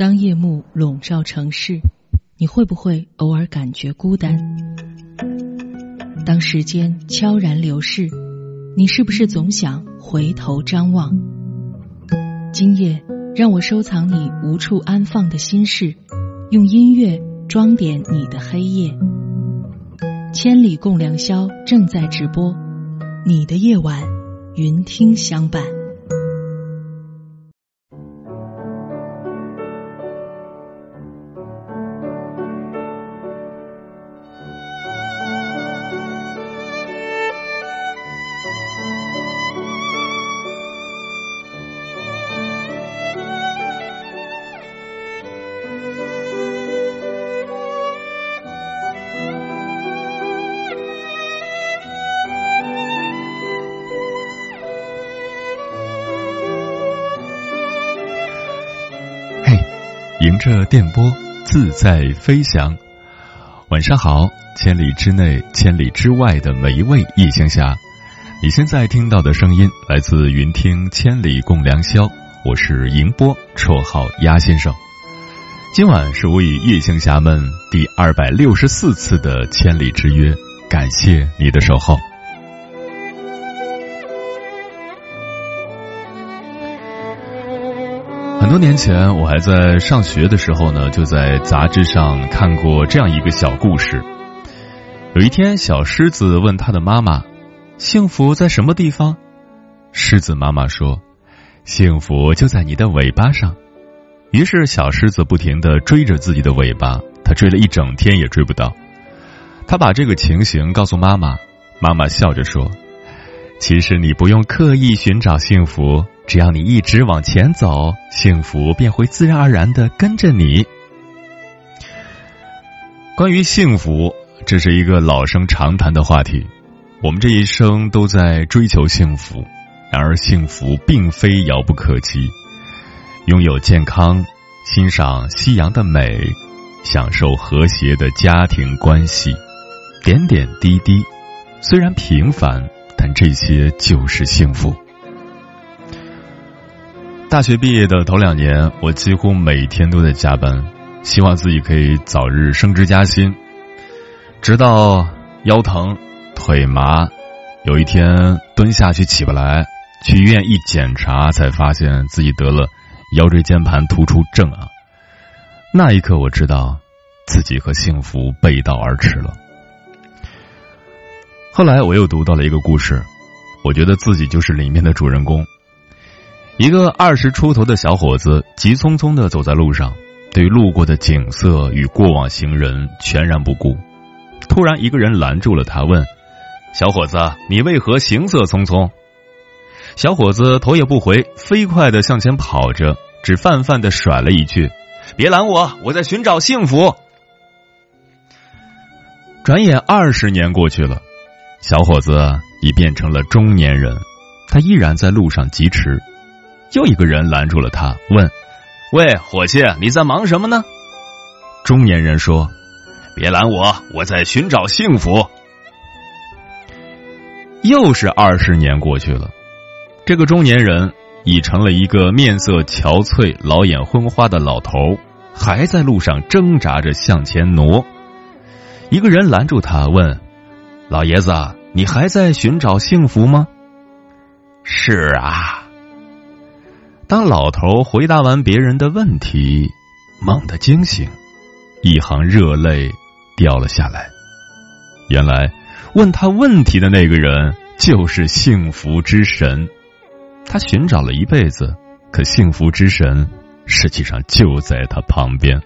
当夜幕笼罩城市，你会不会偶尔感觉孤单？当时间悄然流逝，你是不是总想回头张望？今夜，让我收藏你无处安放的心事，用音乐装点你的黑夜。千里共良宵正在直播，你的夜晚，云听相伴。着电波，自在飞翔。晚上好，千里之内、千里之外的每一位夜行侠，你现在听到的声音来自云听千里共良宵，我是迎波，绰号鸭先生。今晚是我与夜行侠们第二百六十四次的千里之约，感谢你的守候。多年前，我还在上学的时候呢，就在杂志上看过这样一个小故事。有一天，小狮子问他的妈妈：“幸福在什么地方？”狮子妈妈说：“幸福就在你的尾巴上。”于是，小狮子不停的追着自己的尾巴，他追了一整天也追不到。他把这个情形告诉妈妈，妈妈笑着说：“其实你不用刻意寻找幸福。”只要你一直往前走，幸福便会自然而然的跟着你。关于幸福，这是一个老生常谈的话题。我们这一生都在追求幸福，然而幸福并非遥不可及。拥有健康，欣赏夕阳的美，享受和谐的家庭关系，点点滴滴，虽然平凡，但这些就是幸福。大学毕业的头两年，我几乎每天都在加班，希望自己可以早日升职加薪。直到腰疼、腿麻，有一天蹲下去起不来，去医院一检查，才发现自己得了腰椎间盘突出症啊！那一刻，我知道自己和幸福背道而驰了。后来，我又读到了一个故事，我觉得自己就是里面的主人公。一个二十出头的小伙子急匆匆的走在路上，对路过的景色与过往行人全然不顾。突然，一个人拦住了他，问：“小伙子，你为何行色匆匆？”小伙子头也不回，飞快的向前跑着，只泛泛的甩了一句：“别拦我，我在寻找幸福。”转眼二十年过去了，小伙子已变成了中年人，他依然在路上疾驰。又一个人拦住了他，问：“喂，伙计，你在忙什么呢？”中年人说：“别拦我，我在寻找幸福。”又是二十年过去了，这个中年人已成了一个面色憔悴、老眼昏花的老头，还在路上挣扎着向前挪。一个人拦住他，问：“老爷子，你还在寻找幸福吗？”“是啊。”当老头回答完别人的问题，猛地惊醒，一行热泪掉了下来。原来问他问题的那个人就是幸福之神。他寻找了一辈子，可幸福之神实际上就在他旁边。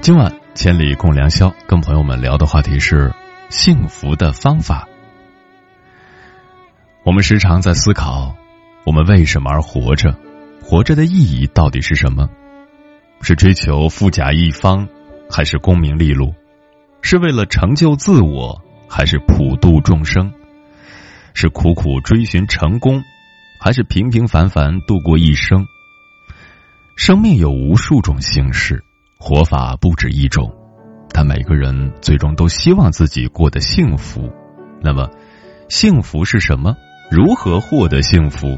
今晚千里共良宵，跟朋友们聊的话题是幸福的方法。我们时常在思考，我们为什么而活着？活着的意义到底是什么？是追求富甲一方，还是功名利禄？是为了成就自我，还是普度众生？是苦苦追寻成功，还是平平凡凡度过一生？生命有无数种形式。活法不止一种，但每个人最终都希望自己过得幸福。那么，幸福是什么？如何获得幸福？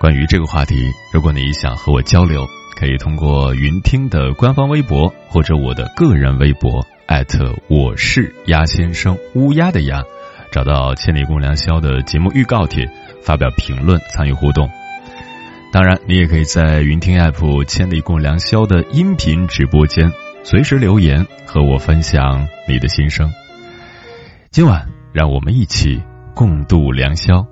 关于这个话题，如果你想和我交流，可以通过云听的官方微博或者我的个人微博艾特我是鸭先生乌鸦的鸭，找到千里共良宵的节目预告帖，发表评论参与互动。当然，你也可以在云听 app 千里共良宵的音频直播间随时留言和我分享你的心声。今晚，让我们一起共度良宵。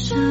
心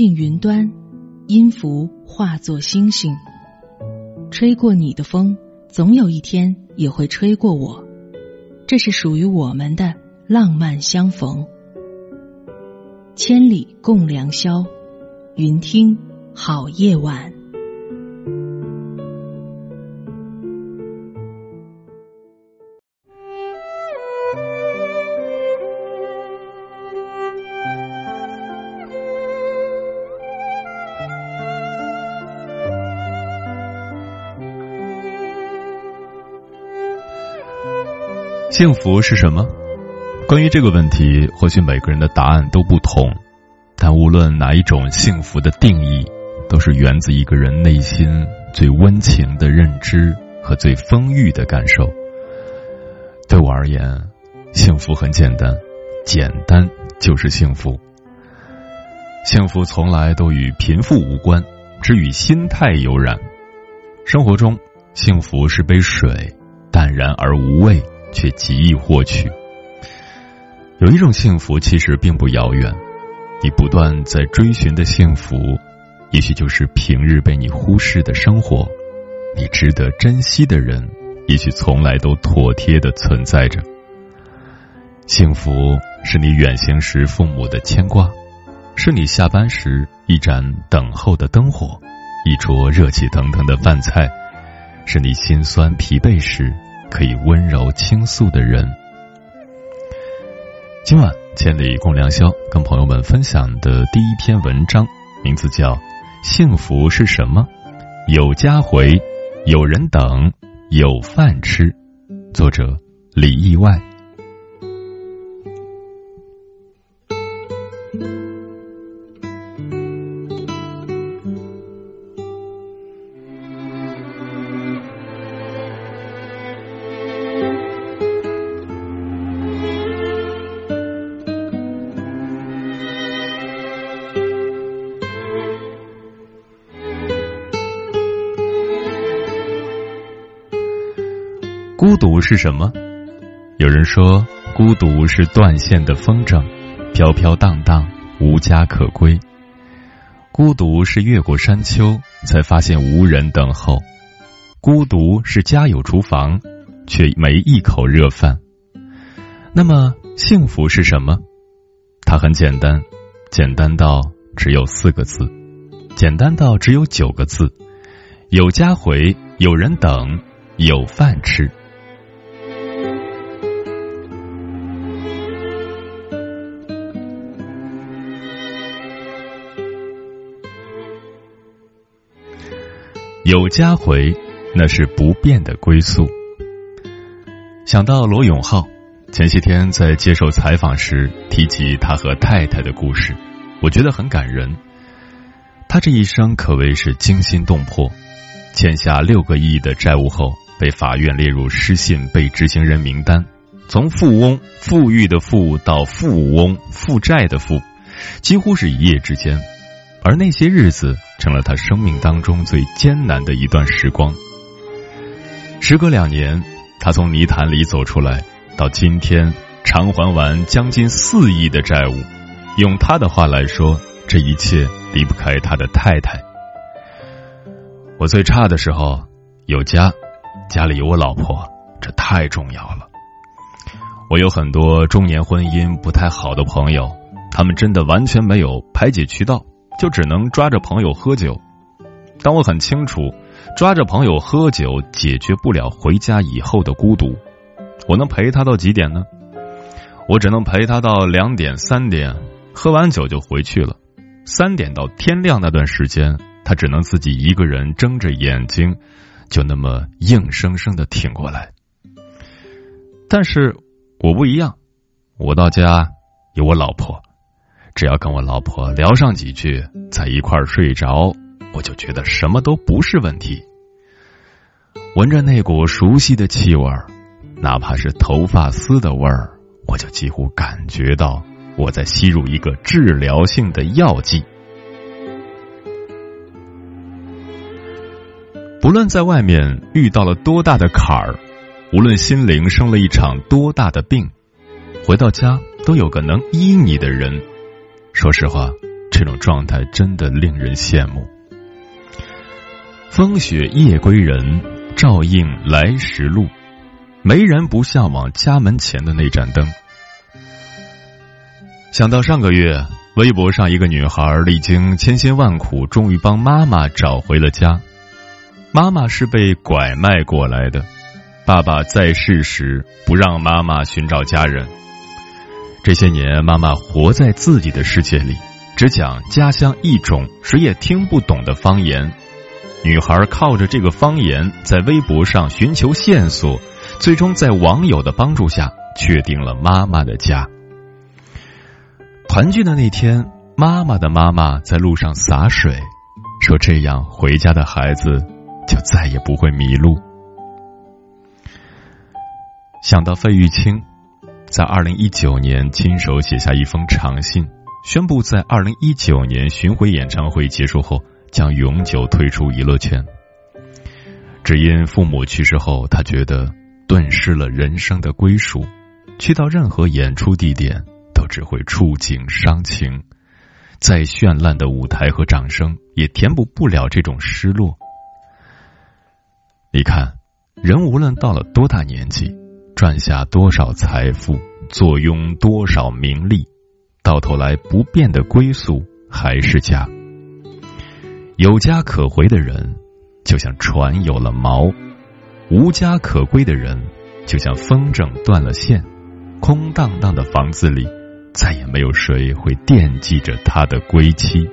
进云端，音符化作星星。吹过你的风，总有一天也会吹过我。这是属于我们的浪漫相逢。千里共良宵，云听好夜晚。幸福是什么？关于这个问题，或许每个人的答案都不同。但无论哪一种幸福的定义，都是源自一个人内心最温情的认知和最丰裕的感受。对我而言，幸福很简单，简单就是幸福。幸福从来都与贫富无关，只与心态有染。生活中，幸福是杯水，淡然而无味，却极易获取。有一种幸福其实并不遥远，你不断在追寻的幸福，也许就是平日被你忽视的生活。你值得珍惜的人，也许从来都妥帖的存在着。幸福是你远行时父母的牵挂，是你下班时一盏等候的灯火，一桌热气腾腾的饭菜，是你心酸疲惫时可以温柔倾诉的人。今晚千里共良宵，跟朋友们分享的第一篇文章，名字叫《幸福是什么》，有家回，有人等，有饭吃。作者李意外。是什么？有人说，孤独是断线的风筝，飘飘荡荡，无家可归。孤独是越过山丘，才发现无人等候。孤独是家有厨房，却没一口热饭。那么，幸福是什么？它很简单，简单到只有四个字，简单到只有九个字：有家回，有人等，有饭吃。有家回，那是不变的归宿。想到罗永浩，前些天在接受采访时提及他和太太的故事，我觉得很感人。他这一生可谓是惊心动魄，欠下六个亿的债务后，被法院列入失信被执行人名单，从富翁富裕的富到富翁负债的富，几乎是一夜之间。而那些日子成了他生命当中最艰难的一段时光。时隔两年，他从泥潭里走出来，到今天偿还完将近四亿的债务。用他的话来说，这一切离不开他的太太。我最差的时候有家，家里有我老婆，这太重要了。我有很多中年婚姻不太好的朋友，他们真的完全没有排解渠道。就只能抓着朋友喝酒，但我很清楚，抓着朋友喝酒解决不了回家以后的孤独。我能陪他到几点呢？我只能陪他到两点、三点，喝完酒就回去了。三点到天亮那段时间，他只能自己一个人睁着眼睛，就那么硬生生的挺过来。但是我不一样，我到家有我老婆。只要跟我老婆聊上几句，在一块儿睡着，我就觉得什么都不是问题。闻着那股熟悉的气味儿，哪怕是头发丝的味儿，我就几乎感觉到我在吸入一个治疗性的药剂。不论在外面遇到了多大的坎儿，无论心灵生了一场多大的病，回到家都有个能依你的人。说实话，这种状态真的令人羡慕。风雪夜归人，照应来时路。没人不向往家门前的那盏灯。想到上个月，微博上一个女孩历经千辛万苦，终于帮妈妈找回了家。妈妈是被拐卖过来的，爸爸在世时不让妈妈寻找家人。这些年，妈妈活在自己的世界里，只讲家乡一种谁也听不懂的方言。女孩靠着这个方言，在微博上寻求线索，最终在网友的帮助下，确定了妈妈的家。团聚的那天，妈妈的妈妈在路上洒水，说这样回家的孩子就再也不会迷路。想到费玉清，在二零一九年亲手写下一封长信，宣布在二零一九年巡回演唱会结束后将永久退出娱乐圈。只因父母去世后，他觉得顿失了人生的归属，去到任何演出地点都只会触景伤情，再绚烂的舞台和掌声也填补不了这种失落。你看，人无论到了多大年纪，赚下多少财富，坐拥多少名利，到头来不变的归宿还是家。有家可回的人。就像船有了锚，无家可归的人，就像风筝断了线，空荡荡的房子里，再也没有谁会惦记着他的归期。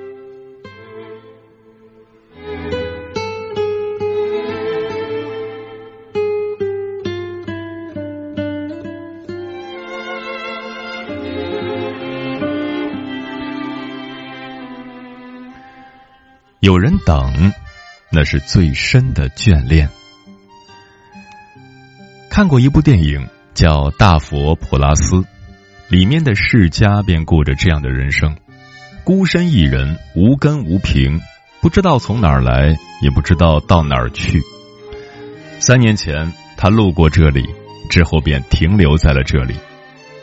有人等。那是最深的眷恋。看过一部电影叫《大佛普拉斯》，里面的世家便过着这样的人生：孤身一人，无根无凭，不知道从哪儿来，也不知道到哪儿去。三年前，他路过这里，之后便停留在了这里。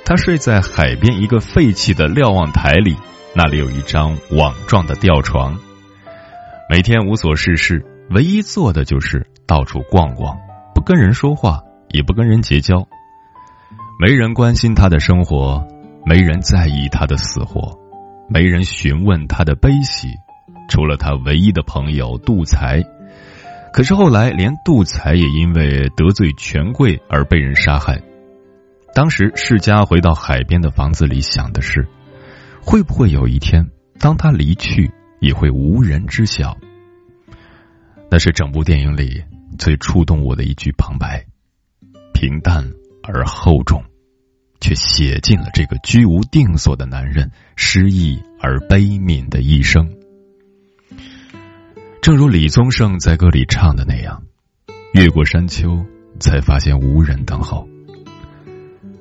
他睡在海边一个废弃的瞭望台里，那里有一张网状的吊床。每天无所事事，唯一做的就是到处逛逛，不跟人说话，也不跟人结交。没人关心他的生活，没人在意他的死活，没人询问他的悲喜，除了他唯一的朋友杜才。可是后来，连杜才也因为得罪权贵而被人杀害。当时世家回到海边的房子里，想的是，会不会有一天，当他离去。也会无人知晓。那是整部电影里最触动我的一句旁白，平淡而厚重，却写尽了这个居无定所的男人失意而悲悯的一生。正如李宗盛在歌里唱的那样：“越过山丘，才发现无人等候。”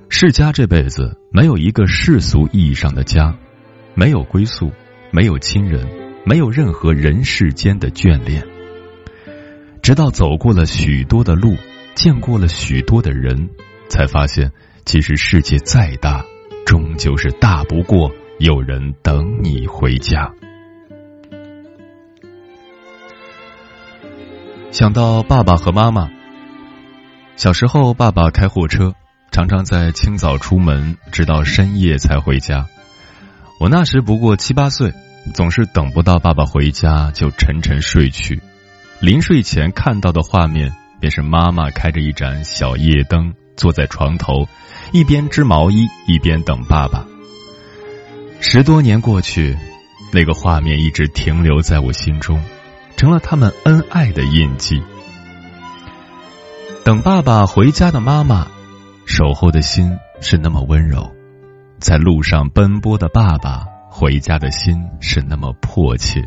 世家这辈子没有一个世俗意义上的家，没有归宿，没有亲人。没有任何人世间的眷恋，直到走过了许多的路，见过了许多的人，才发现，其实世界再大，终究是大不过有人等你回家。想到爸爸和妈妈，小时候爸爸开货车，常常在清早出门，直到深夜才回家。我那时不过七八岁。总是等不到爸爸回家就沉沉睡去，临睡前看到的画面便是妈妈开着一盏小夜灯坐在床头，一边织毛衣一边等爸爸。十多年过去，那个画面一直停留在我心中，成了他们恩爱的印记。等爸爸回家的妈妈，守候的心是那么温柔，在路上奔波的爸爸。回家的心是那么迫切，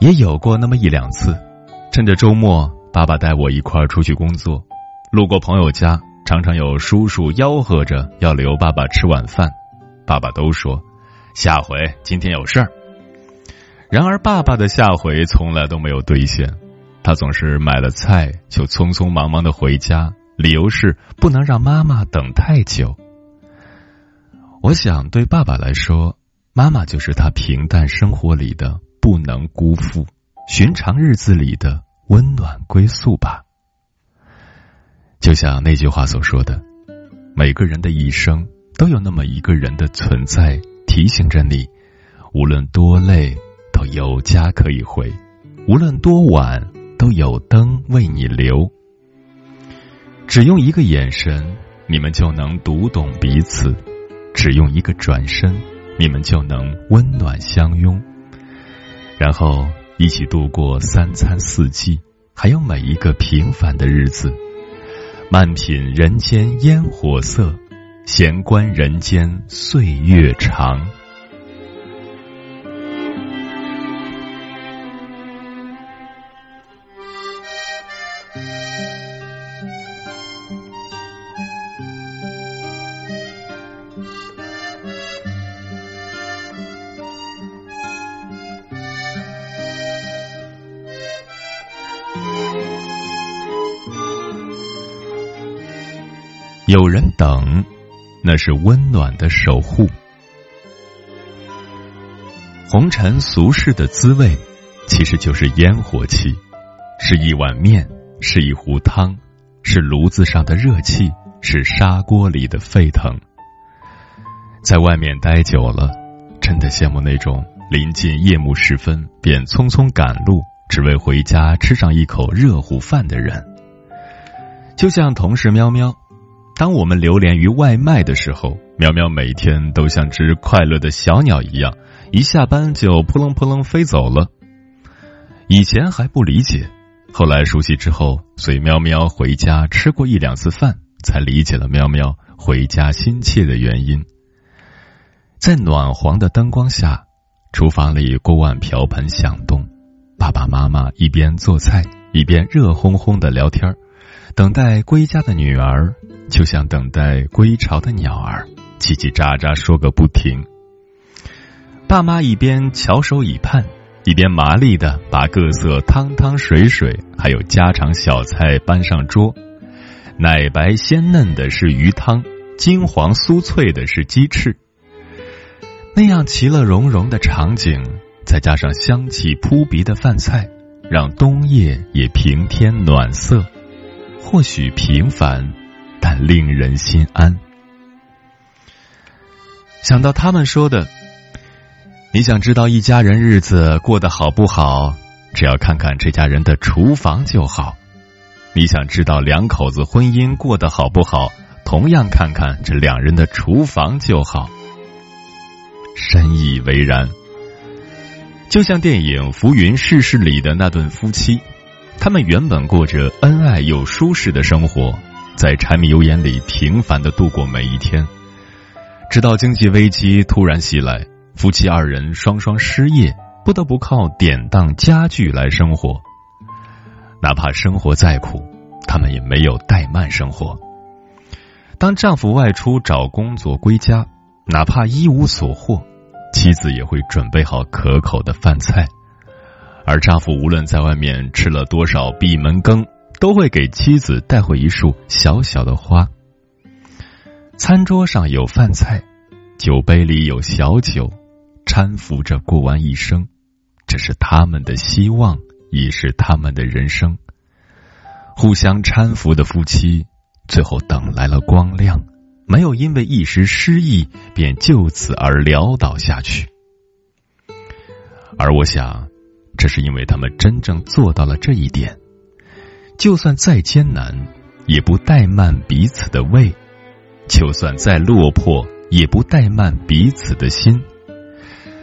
也有过那么一两次，趁着周末，爸爸带我一块儿出去工作，路过朋友家，常常有叔叔吆喝着要留爸爸吃晚饭，爸爸都说下回今天有事儿。然而，爸爸的下回从来都没有兑现，他总是买了菜就匆匆忙忙的回家，理由是不能让妈妈等太久。我想，对爸爸来说，妈妈就是他平淡生活里的不能辜负，寻常日子里的温暖归宿吧。就像那句话所说的，每个人的一生都有那么一个人的存在，提醒着你，无论多累都有家可以回，无论多晚都有灯为你留。只用一个眼神，你们就能读懂彼此。只用一个转身，你们就能温暖相拥，然后一起度过三餐四季，还有每一个平凡的日子。慢品人间烟火色，闲观人间岁月长。等，那是温暖的守护。红尘俗世的滋味，其实就是烟火气，是一碗面，是一壶汤，是炉子上的热气，是砂锅里的沸腾。在外面待久了，真的羡慕那种临近夜幕时分便匆匆赶路，只为回家吃上一口热乎饭的人。就像同事喵喵。当我们流连于外卖的时候，苗苗每天都像只快乐的小鸟一样，一下班就扑棱扑棱飞走了。以前还不理解，后来熟悉之后，随喵喵回家吃过一两次饭，才理解了喵喵回家心切的原因。在暖黄的灯光下，厨房里锅碗瓢盆响动，爸爸妈妈一边做菜，一边热烘烘的聊天等待归家的女儿。就像等待归巢的鸟儿，叽叽喳喳说个不停。爸妈一边翘首以盼，一边麻利的把各色汤汤水水还有家常小菜搬上桌。奶白鲜嫩的是鱼汤，金黄酥脆的是鸡翅。那样其乐融融的场景，再加上香气扑鼻的饭菜，让冬夜也平添暖色。或许平凡。但令人心安。想到他们说的，你想知道一家人日子过得好不好，只要看看这家人的厨房就好；你想知道两口子婚姻过得好不好，同样看看这两人的厨房就好。深以为然。就像电影《浮云世事》里的那对夫妻，他们原本过着恩爱又舒适的生活。在柴米油盐里平凡的度过每一天，直到经济危机突然袭来，夫妻二人双双失业，不得不靠典当家具来生活。哪怕生活再苦，他们也没有怠慢生活。当丈夫外出找工作归家，哪怕一无所获，妻子也会准备好可口的饭菜，而丈夫无论在外面吃了多少闭门羹。都会给妻子带回一束小小的花。餐桌上有饭菜，酒杯里有小酒，搀扶着过完一生。这是他们的希望，也是他们的人生。互相搀扶的夫妻，最后等来了光亮，没有因为一时失意便就此而潦倒下去。而我想，这是因为他们真正做到了这一点。就算再艰难，也不怠慢彼此的胃；就算再落魄，也不怠慢彼此的心。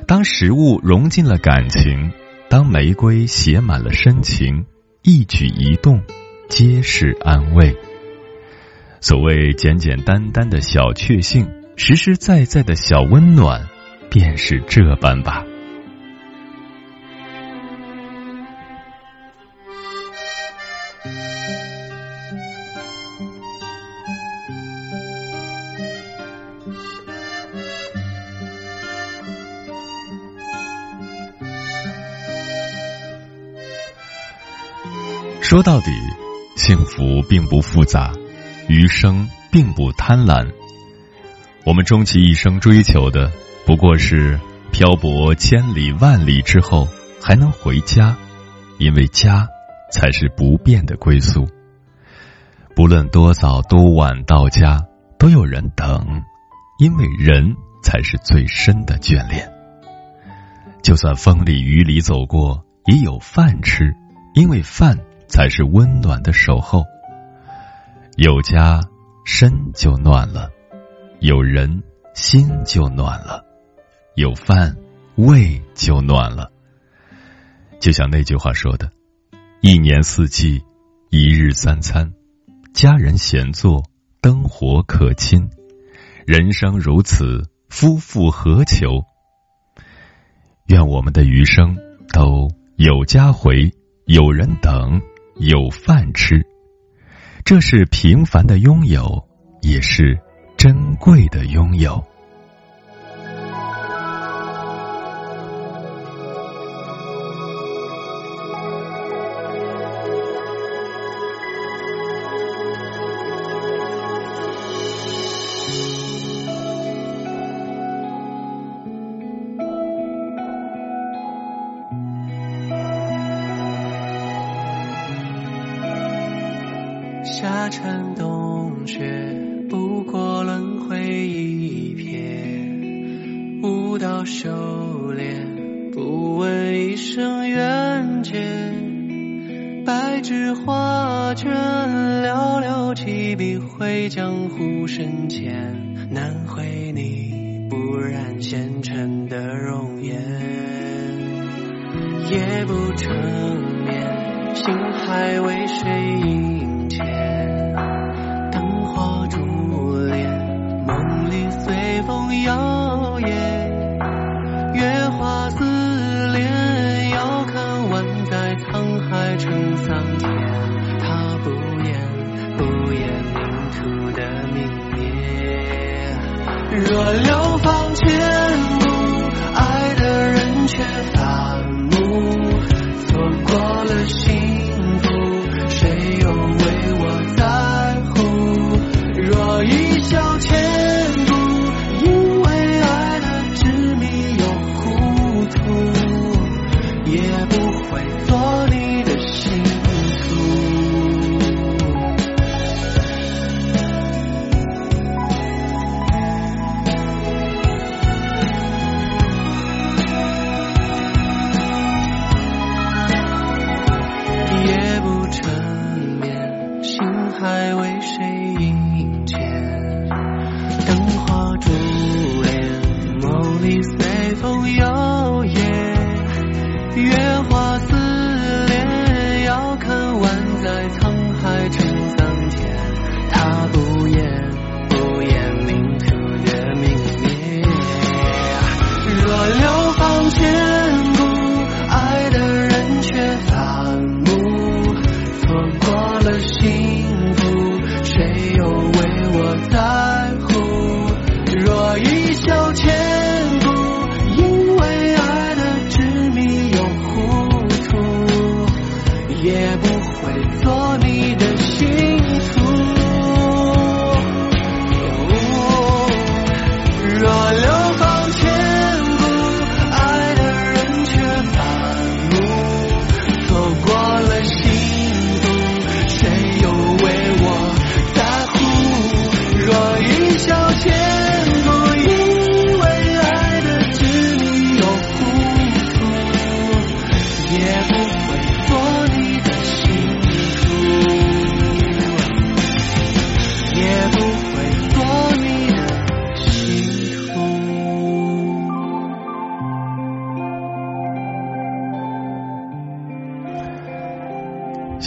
当食物融进了感情，当玫瑰写满了深情，一举一动皆是安慰。所谓简简单单的小确幸，实实在在的小温暖，便是这般吧。说到底，幸福并不复杂，余生并不贪婪。我们终其一生追求的，不过是漂泊千里万里之后还能回家，因为家才是不变的归宿。不论多早多晚到家，都有人等，因为人才是最深的眷恋。就算风里雨里走过，也有饭吃，因为饭。才是温暖的守候。有家，身就暖了；有人，心就暖了；有饭，胃就暖了。就像那句话说的：“一年四季，一日三餐，家人闲坐，灯火可亲。人生如此，夫复何求？”愿我们的余生都有家回，有人等。有饭吃。这是平凡的拥有，也是珍贵的拥有。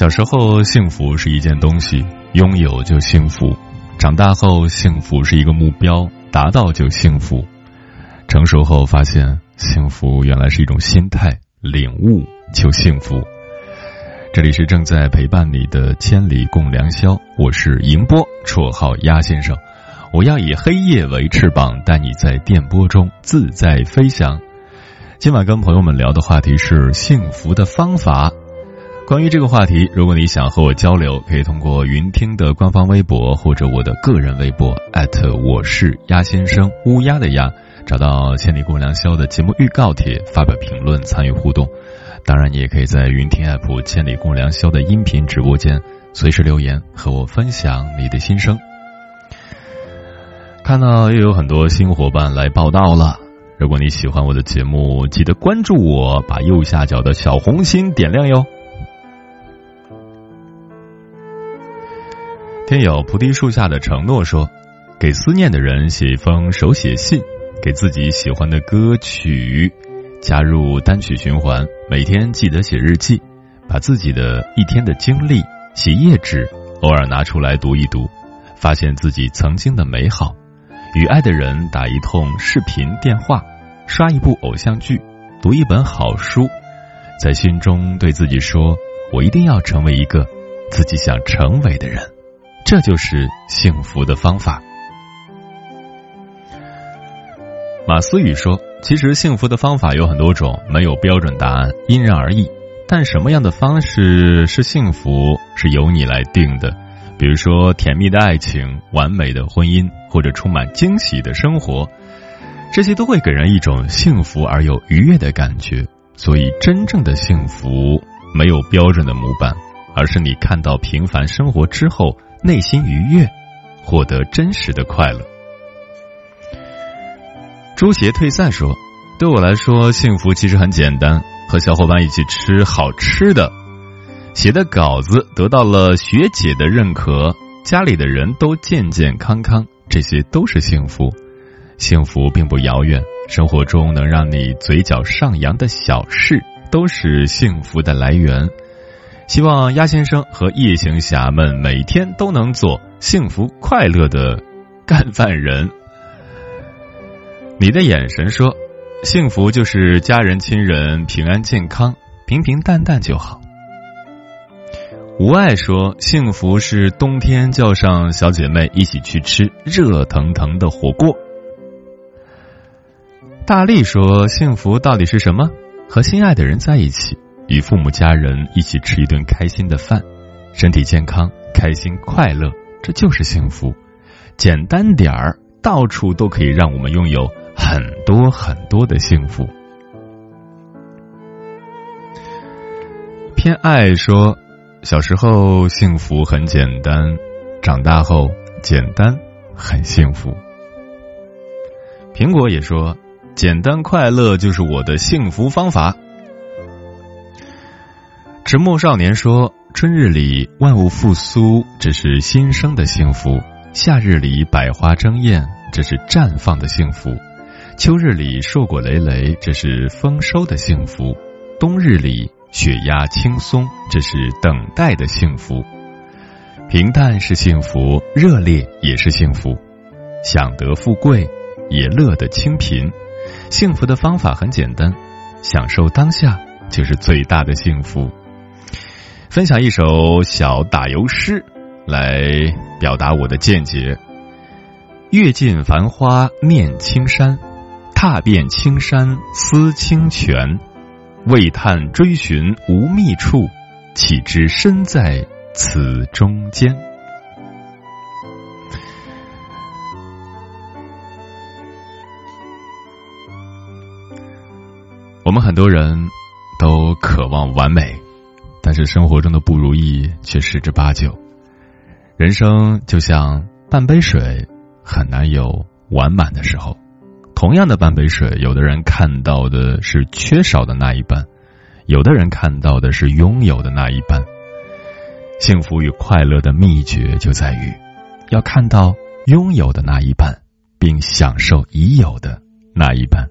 小时候，幸福是一件东西，拥有就幸福；长大后，幸福是一个目标，达到就幸福；成熟后，发现幸福原来是一种心态，领悟就幸福。这里是正在陪伴你的千里共良宵，我是迎波，绰号鸭先生。我要以黑夜为翅膀，带你在电波中自在飞翔。今晚跟朋友们聊的话题是幸福的方法。关于这个话题，如果你想和我交流，可以通过云听的官方微博或者我的个人微博我是鸭先生乌鸦的鸭，找到千里共良宵的节目预告帖，发表评论参与互动。当然，你也可以在云听 app 千里共良宵的音频直播间随时留言和我分享你的心声。看到又有很多新伙伴来报道了，如果你喜欢我的节目，记得关注我，把右下角的小红心点亮哟。天友菩提树下的承诺说：“给思念的人写一封手写信，给自己喜欢的歌曲加入单曲循环，每天记得写日记，把自己的一天的经历写页纸，偶尔拿出来读一读，发现自己曾经的美好。与爱的人打一通视频电话，刷一部偶像剧，读一本好书，在心中对自己说：我一定要成为一个自己想成为的人，这就是幸福的方法。马思雨说：“其实幸福的方法有很多种，没有标准答案，因人而异。但什么样的方式是幸福，是由你来定的。比如说，甜蜜的爱情、完美的婚姻，或者充满惊喜的生活，这些都会给人一种幸福而又愉悦的感觉。所以，真正的幸福没有标准的模板，而是你看到平凡生活之后，内心愉悦，获得真实的快乐。”朱邪退散说：“对我来说，幸福其实很简单，和小伙伴一起吃好吃的，写的稿子得到了学姐的认可，家里的人都健健康康，这些都是幸福。幸福并不遥远，生活中能让你嘴角上扬的小事，都是幸福的来源。希望鸭先生和夜行侠们每天都能做幸福快乐的干饭人。”你的眼神说：“幸福就是家人亲人平安健康，平平淡淡就好。”无爱说：“幸福是冬天叫上小姐妹一起去吃热腾腾的火锅。”大力说：“幸福到底是什么？和心爱的人在一起，与父母家人一起吃一顿开心的饭，身体健康，开心快乐，这就是幸福。简单点儿，到处都可以让我们拥有。”很多很多的幸福。偏爱说，小时候幸福很简单，长大后简单很幸福。苹果也说，简单快乐就是我的幸福方法。迟暮少年说，春日里万物复苏，这是新生的幸福；夏日里百花争艳，这是绽放的幸福。秋日里硕果累累，这是丰收的幸福；冬日里雪压轻松，这是等待的幸福。平淡是幸福，热烈也是幸福。享得富贵，也乐得清贫。幸福的方法很简单，享受当下就是最大的幸福。分享一首小打油诗来表达我的见解：阅尽繁花念青山。踏遍青山思清泉，未探追寻无觅处，岂知身在此中间。我们很多人都渴望完美，但是生活中的不如意却十之八九。人生就像半杯水，很难有完满的时候。同样的半杯水，有的人看到的是缺少的那一半，有的人看到的是拥有的那一半。幸福与快乐的秘诀就在于，要看到拥有的那一半，并享受已有的那一半。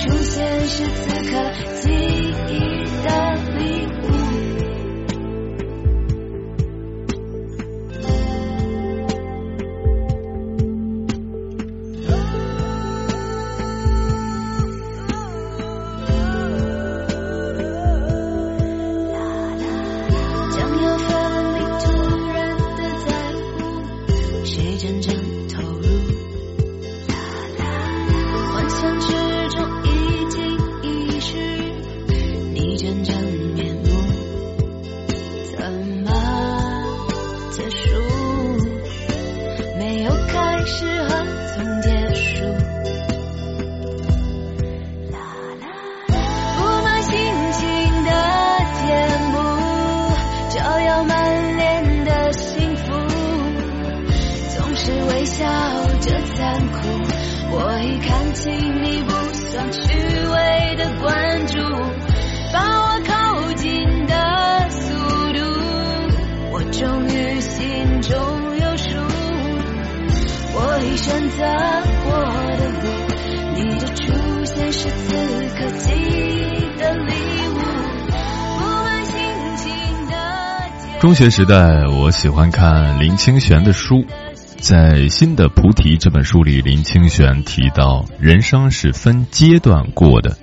出现是此刻学时代，我喜欢看林清玄的书。在《新的菩提》这本书里，林清玄提到，人生是分阶段过的。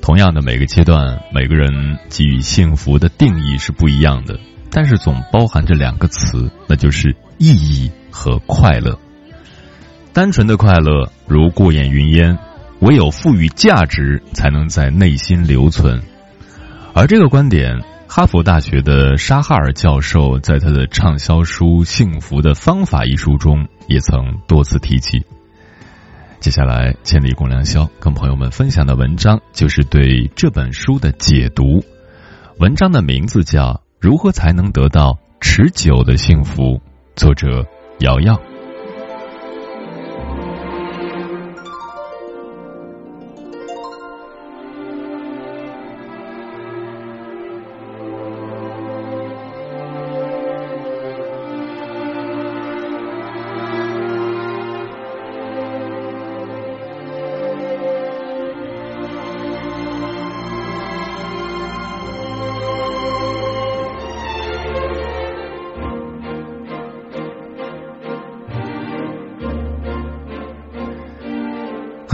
同样的，每个阶段，每个人给予幸福的定义是不一样的，但是总包含着两个词，那就是意义和快乐。单纯的快乐如过眼云烟，唯有赋予价值，才能在内心留存。而这个观点。哈佛大学的沙哈尔教授在他的畅销书《幸福的方法》一书中也曾多次提起。接下来，千里共良宵跟朋友们分享的文章就是对这本书的解读。文章的名字叫《如何才能得到持久的幸福》，作者瑶瑶。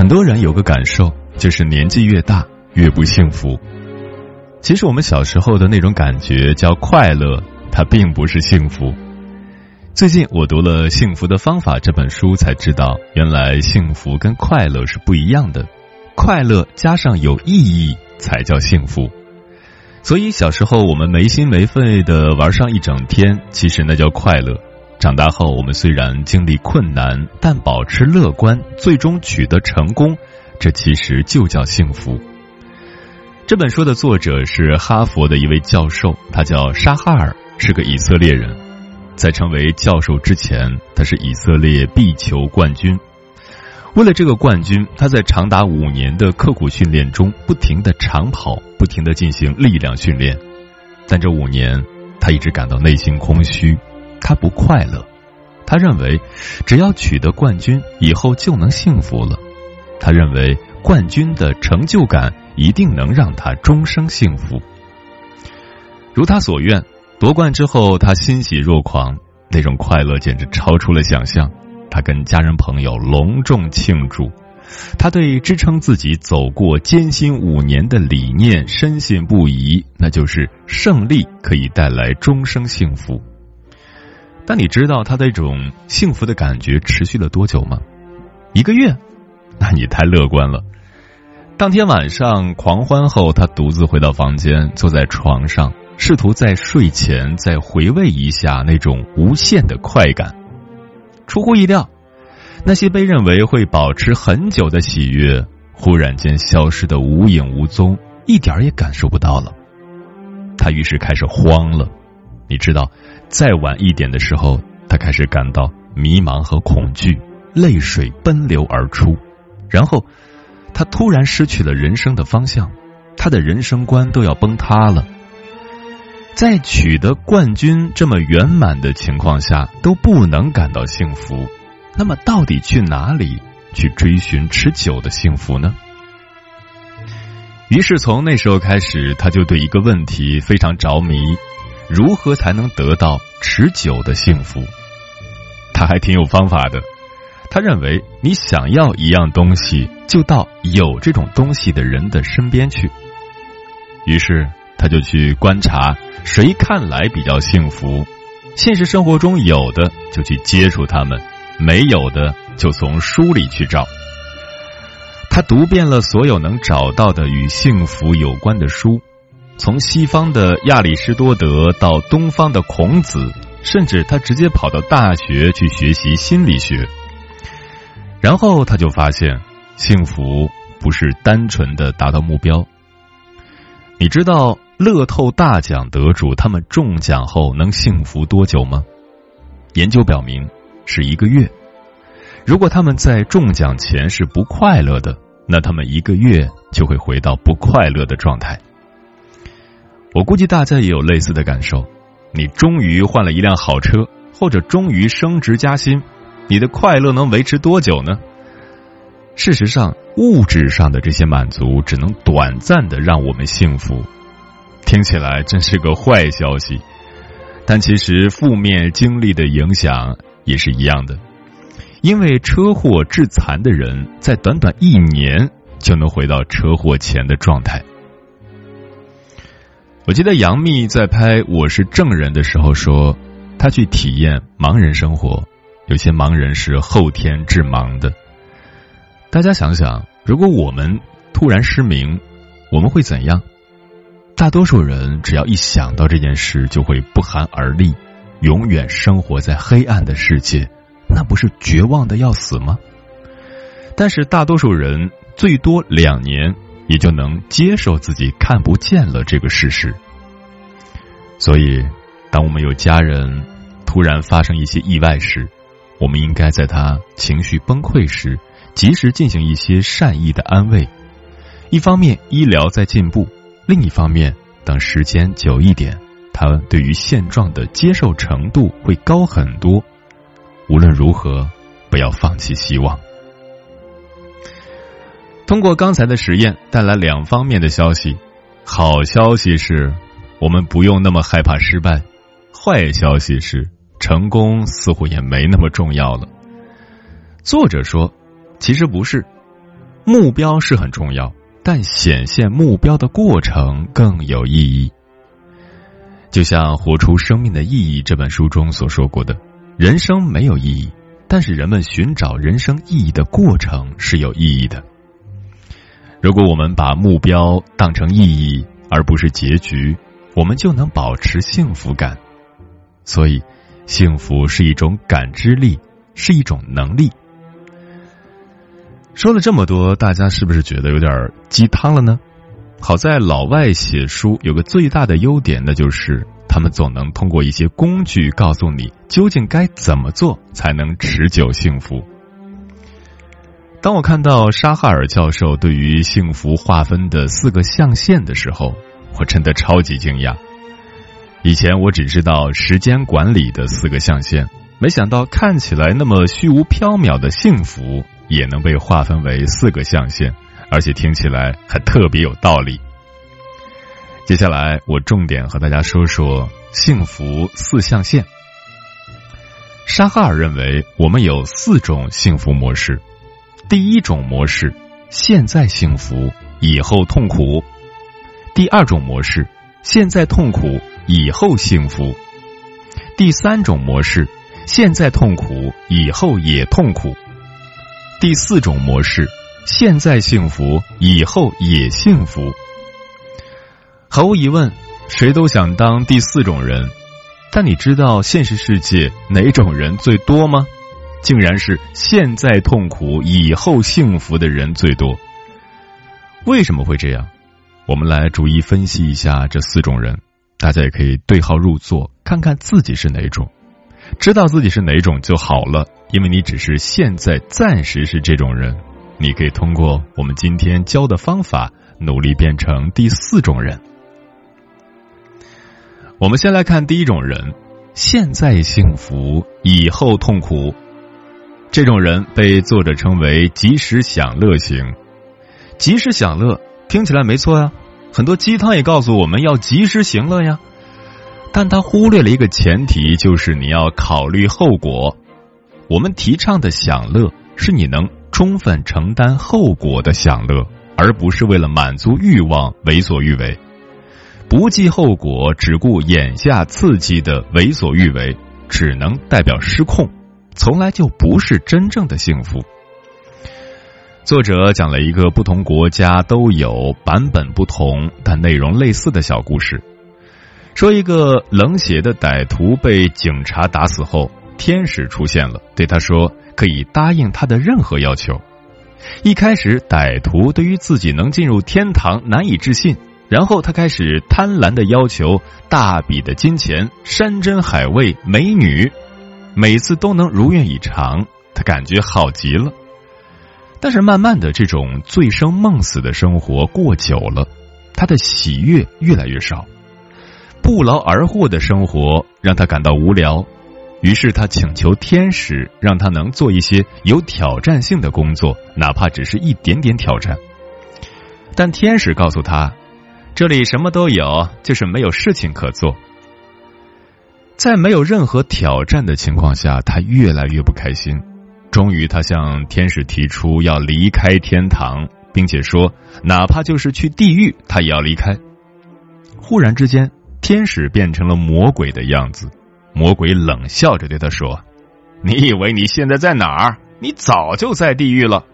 很多人有个感受，就是年纪越大越不幸福。其实我们小时候的那种感觉叫快乐，它并不是幸福。最近我读了《幸福的方法》这本书，才知道原来幸福跟快乐是不一样的。快乐加上有意义才叫幸福。所以小时候我们没心没肺的玩上一整天，其实那叫快乐。长大后，我们虽然经历困难，但保持乐观，最终取得成功，这其实就叫幸福。这本书的作者是哈佛的一位教授，他叫沙哈尔，是个以色列人。在成为教授之前，他是以色列壁球冠军。为了这个冠军，他在长达五年的刻苦训练中，不停的长跑，不停的进行力量训练。但这五年，他一直感到内心空虚。他不快乐，他认为只要取得冠军以后就能幸福了。他认为冠军的成就感一定能让他终生幸福。如他所愿，夺冠之后他欣喜若狂，那种快乐简直超出了想象。他跟家人朋友隆重庆祝，他对支撑自己走过艰辛五年的理念深信不疑，那就是胜利可以带来终生幸福。但你知道他那种幸福的感觉持续了多久吗？一个月？那你太乐观了。当天晚上狂欢后，他独自回到房间，坐在床上，试图在睡前再回味一下那种无限的快感。出乎意料，那些被认为会保持很久的喜悦，忽然间消失的无影无踪，一点也感受不到了。他于是开始慌了。你知道。再晚一点的时候，他开始感到迷茫和恐惧，泪水奔流而出。然后，他突然失去了人生的方向，他的人生观都要崩塌了。在取得冠军这么圆满的情况下，都不能感到幸福，那么到底去哪里去追寻持久的幸福呢？于是从那时候开始，他就对一个问题非常着迷：如何才能得到持久的幸福？他还挺有方法的。他认为，你想要一样东西，就到有这种东西的人的身边去。于是，他就去观察谁看来比较幸福，现实生活中有的就去接触他们，没有的就从书里去找。他读遍了所有能找到的与幸福有关的书，从西方的亚里士多德到东方的孔子，甚至他直接跑到大学去学习心理学。然后他就发现，幸福不是单纯的达到目标。你知道乐透大奖得主他们中奖后能幸福多久吗？研究表明是一个月。如果他们在中奖前是不快乐的，那他们一个月就会回到不快乐的状态。我估计大家也有类似的感受：你终于换了一辆好车，或者终于升职加薪。你的快乐能维持多久呢？事实上，物质上的这些满足只能短暂的让我们幸福。听起来真是个坏消息，但其实负面经历的影响也是一样的。因为车祸致残的人，在短短一年就能回到车祸前的状态。我记得杨幂在拍《我是证人》的时候说，她去体验盲人生活。有些盲人是后天致盲的。大家想想，如果我们突然失明，我们会怎样？大多数人只要一想到这件事，就会不寒而栗，永远生活在黑暗的世界，那不是绝望的要死吗？但是大多数人最多两年也就能接受自己看不见了这个事实。所以，当我们有家人突然发生一些意外时，我们应该在他情绪崩溃时，及时进行一些善意的安慰。一方面，医疗在进步；另一方面，等时间久一点，他对于现状的接受程度会高很多。无论如何，不要放弃希望。通过刚才的实验，带来两方面的消息：好消息是，我们不用那么害怕失败；坏消息是。成功似乎也没那么重要了。作者说：“其实不是，目标是很重要，但显现目标的过程更有意义。就像《活出生命的意义》这本书中所说过的，人生没有意义，但是人们寻找人生意义的过程是有意义的。如果我们把目标当成意义而不是结局，我们就能保持幸福感。所以。”幸福是一种感知力，是一种能力。说了这么多，大家是不是觉得有点鸡汤了呢？好在老外写书有个最大的优点，那就是他们总能通过一些工具告诉你究竟该怎么做才能持久幸福。当我看到沙哈尔教授对于幸福划分的四个象限的时候，我真的超级惊讶。以前我只知道时间管理的四个象限，没想到看起来那么虚无缥缈的幸福也能被划分为四个象限，而且听起来还特别有道理。接下来我重点和大家说说幸福四象限。沙哈尔认为我们有四种幸福模式，第一种模式现在幸福，以后痛苦；第二种模式现在痛苦。以后幸福。第三种模式，现在痛苦，以后也痛苦。第四种模式，现在幸福，以后也幸福。毫无疑问，谁都想当第四种人，但你知道现实世界哪种人最多吗？竟然是现在痛苦，以后幸福的人最多。为什么会这样？我们来逐一分析一下这四种人。大家也可以对号入座，看看自己是哪种，知道自己是哪种就好了。因为你只是现在暂时是这种人，你可以通过我们今天教的方法，努力变成第四种人。我们先来看第一种人：现在幸福，以后痛苦。这种人被作者称为及时享乐型。及时享乐听起来没错呀，很多鸡汤也告诉我们要及时行乐呀，但他忽略了一个前提，就是你要考虑后果。我们提倡的享乐，是你能充分承担后果的享乐，而不是为了满足欲望为所欲为。不计后果，只顾眼下刺激的为所欲为，只能代表失控，从来就不是真正的幸福。作者讲了一个不同国家都有版本不同但内容类似的小故事，说一个冷血的歹徒被警察打死后，天使出现了，对他说可以答应他的任何要求。一开始，歹徒对于自己能进入天堂难以置信。然后他开始贪婪的要求大笔的金钱、山珍海味、美女，每次都能如愿以偿，他感觉好极了。但是慢慢的，这种醉生梦死的生活过久了，他的喜悦越来越少，不劳而获的生活让他感到无聊。于是他请求天使让他能做一些有挑战性的工作，哪怕只是一点点挑战。但天使告诉他。这里什么都有，就是没有事情可做。在没有任何挑战的情况下，他越来越不开心。终于，他向天使提出要离开天堂，并且说，哪怕就是去地狱，他也要离开。忽然之间，天使变成了魔鬼的样子。魔鬼冷笑着对他说：“你以为你现在在哪儿？你早就在地狱了。”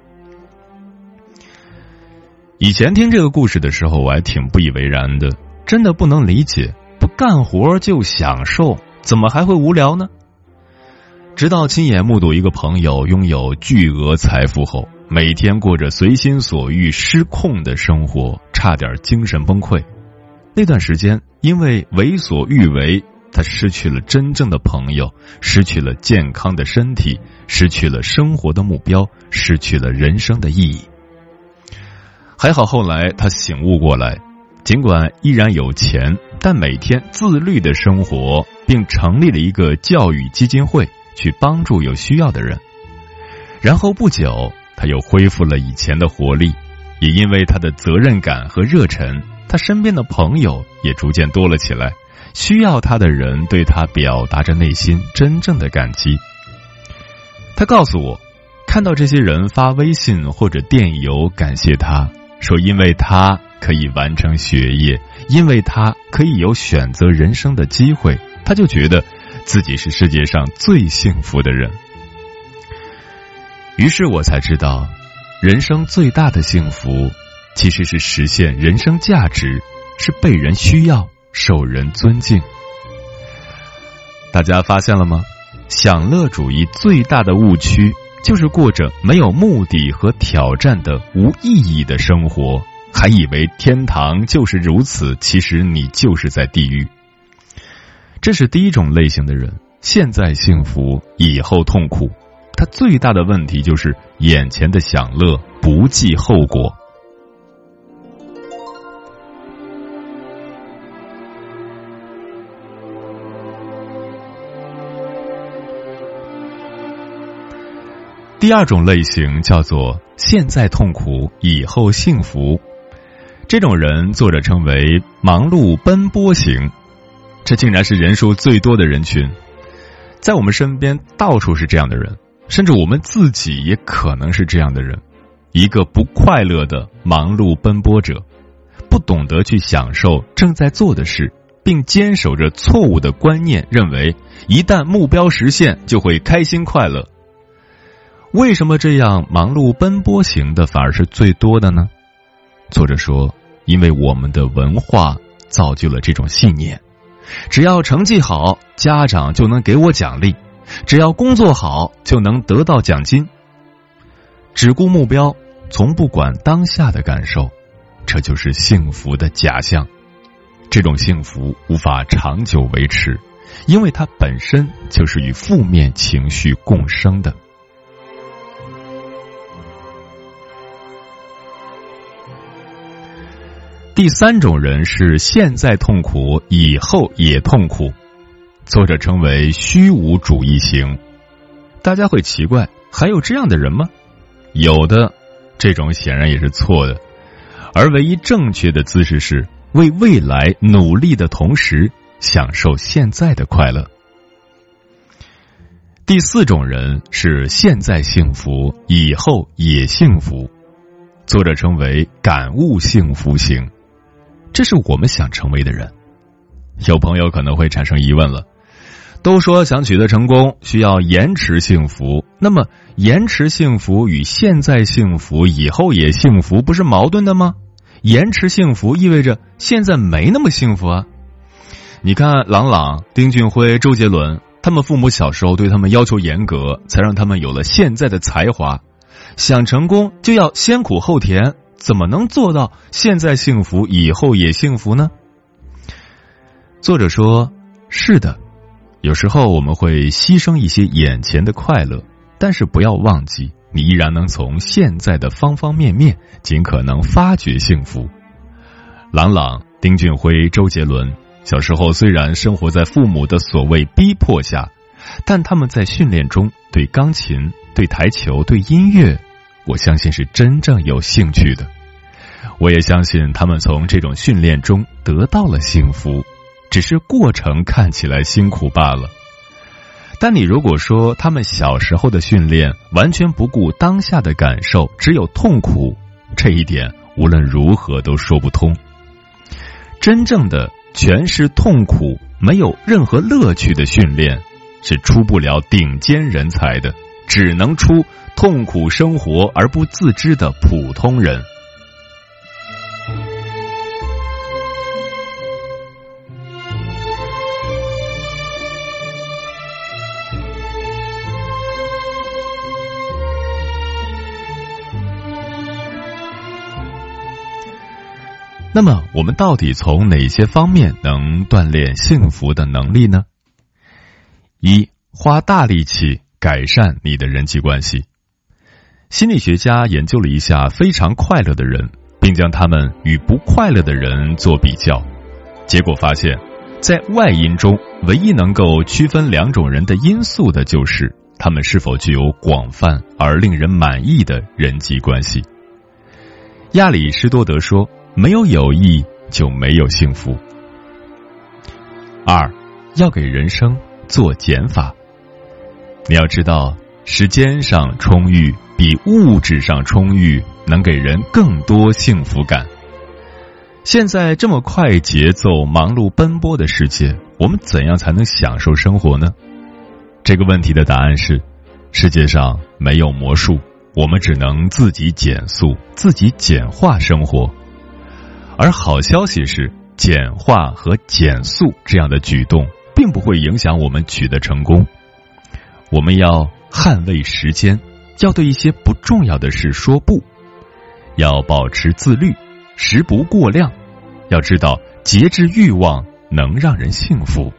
以前听这个故事的时候，我还挺不以为然的，真的不能理解，不干活就享受，怎么还会无聊呢？直到亲眼目睹一个朋友拥有巨额财富后，每天过着随心所欲、失控的生活，差点精神崩溃。那段时间，因为为所欲为，他失去了真正的朋友，失去了健康的身体，失去了生活的目标，失去了人生的意义。还好后来他醒悟过来，尽管依然有钱，但每天自律的生活，并成立了一个教育基金会，去帮助有需要的人。然后不久，他又恢复了以前的活力，也因为他的责任感和热忱，他身边的朋友也逐渐多了起来。需要他的人对他表达着内心真正的感激。他告诉我，看到这些人发微信或者电邮感谢他。说，因为他可以完成学业，因为他可以有选择人生的机会，他就觉得自己是世界上最幸福的人。于是我才知道，人生最大的幸福其实是实现人生价值，是被人需要，受人尊敬。大家发现了吗？享乐主义最大的误区。就是过着没有目的和挑战的无意义的生活，还以为天堂就是如此，其实你就是在地狱。这是第一种类型的人，现在幸福，以后痛苦。他最大的问题就是眼前的享乐不计后果。第二种类型叫做现在痛苦，以后幸福。这种人，作者称为忙碌奔波型。这竟然是人数最多的人群，在我们身边到处是这样的人，甚至我们自己也可能是这样的人。一个不快乐的忙碌奔波者，不懂得去享受正在做的事，并坚守着错误的观念，认为一旦目标实现，就会开心快乐。为什么这样忙碌奔波型的反而是最多的呢？作者说，因为我们的文化造就了这种信念：只要成绩好，家长就能给我奖励；只要工作好，就能得到奖金。只顾目标，从不管当下的感受，这就是幸福的假象。这种幸福无法长久维持，因为它本身就是与负面情绪共生的。第三种人是现在痛苦，以后也痛苦。作者称为虚无主义型。大家会奇怪，还有这样的人吗？有的，这种显然也是错的。而唯一正确的姿势是为未来努力的同时，享受现在的快乐。第四种人是现在幸福，以后也幸福。作者称为感悟幸福型，这是我们想成为的人。有朋友可能会产生疑问了。都说想取得成功需要延迟幸福，那么延迟幸福与现在幸福、以后也幸福不是矛盾的吗？延迟幸福意味着现在没那么幸福啊！你看，郎朗、丁俊晖、周杰伦，他们父母小时候对他们要求严格，才让他们有了现在的才华。想成功就要先苦后甜，怎么能做到现在幸福、以后也幸福呢？作者说：“是的。”有时候我们会牺牲一些眼前的快乐，但是不要忘记，你依然能从现在的方方面面尽可能发掘幸福。朗朗、丁俊晖、周杰伦小时候虽然生活在父母的所谓逼迫下，但他们在训练中对钢琴、对台球、对音乐，我相信是真正有兴趣的。我也相信他们从这种训练中得到了幸福。只是过程看起来辛苦罢了。但你如果说他们小时候的训练完全不顾当下的感受，只有痛苦，这一点无论如何都说不通。真正的全是痛苦、没有任何乐趣的训练，是出不了顶尖人才的，只能出痛苦生活而不自知的普通人。那么，我们到底从哪些方面能锻炼幸福的能力呢？一，花大力气改善你的人际关系。心理学家研究了一下非常快乐的人，并将他们与不快乐的人做比较，结果发现，在外因中，唯一能够区分两种人的因素的就是他们是否具有广泛而令人满意的人际关系。亚里士多德说。没有友谊就没有幸福。二，要给人生做减法。你要知道，时间上充裕比物质上充裕能给人更多幸福感。现在这么快节奏、忙碌奔波的世界，我们怎样才能享受生活呢？这个问题的答案是：世界上没有魔术，我们只能自己减速、自己简化生活。而好消息是，简化和减速这样的举动并不会影响我们取得成功。我们要捍卫时间，要对一些不重要的事说不，要保持自律，食不过量。要知道，节制欲望能让人幸福。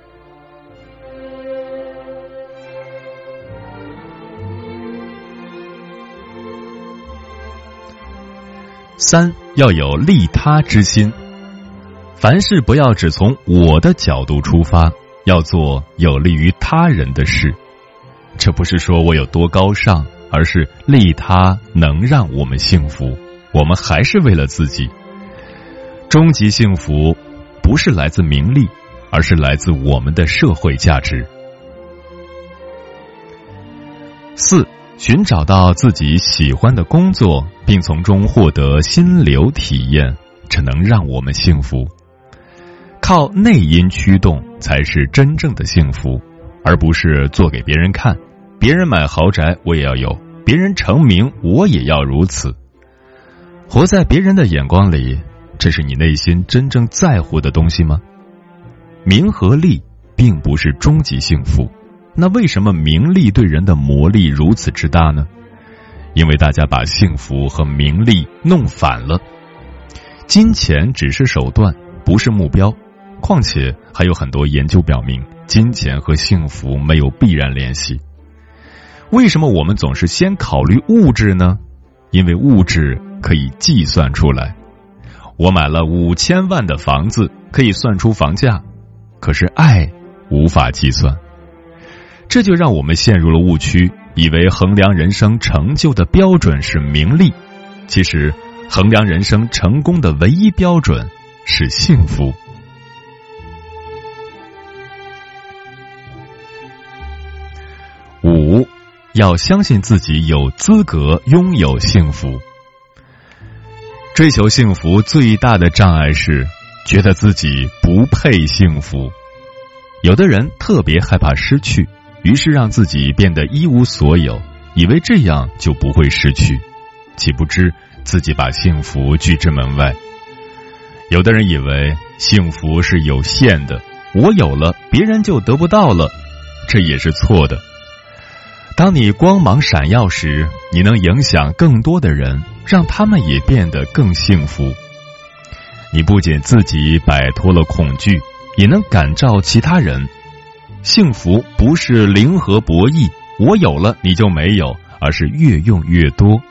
三要有利他之心，凡事不要只从我的角度出发，要做有利于他人的事。这不是说我有多高尚，而是利他能让我们幸福。我们还是为了自己。终极幸福不是来自名利，而是来自我们的社会价值。四。寻找到自己喜欢的工作，并从中获得心流体验，这能让我们幸福。靠内因驱动才是真正的幸福，而不是做给别人看。别人买豪宅，我也要有；别人成名，我也要如此。活在别人的眼光里，这是你内心真正在乎的东西吗？名和利并不是终极幸福。那为什么名利对人的魔力如此之大呢？因为大家把幸福和名利弄反了。金钱只是手段，不是目标。况且还有很多研究表明，金钱和幸福没有必然联系。为什么我们总是先考虑物质呢？因为物质可以计算出来。我买了五千万的房子，可以算出房价，可是爱无法计算。这就让我们陷入了误区，以为衡量人生成就的标准是名利，其实衡量人生成功的唯一标准是幸福。要相信自己有资格拥有幸福。追求幸福最大的障碍是觉得自己不配幸福。有的人特别害怕失去，于是让自己变得一无所有，以为这样就不会失去，岂不知自己把幸福拒之门外。有的人以为幸福是有限的，我有了，别人就得不到了，这也是错的。当你光芒闪耀时，你能影响更多的人，让他们也变得更幸福。你不仅自己摆脱了恐惧，也能感召其他人。幸福不是零和博弈，我有了你就没有，而是越用越多。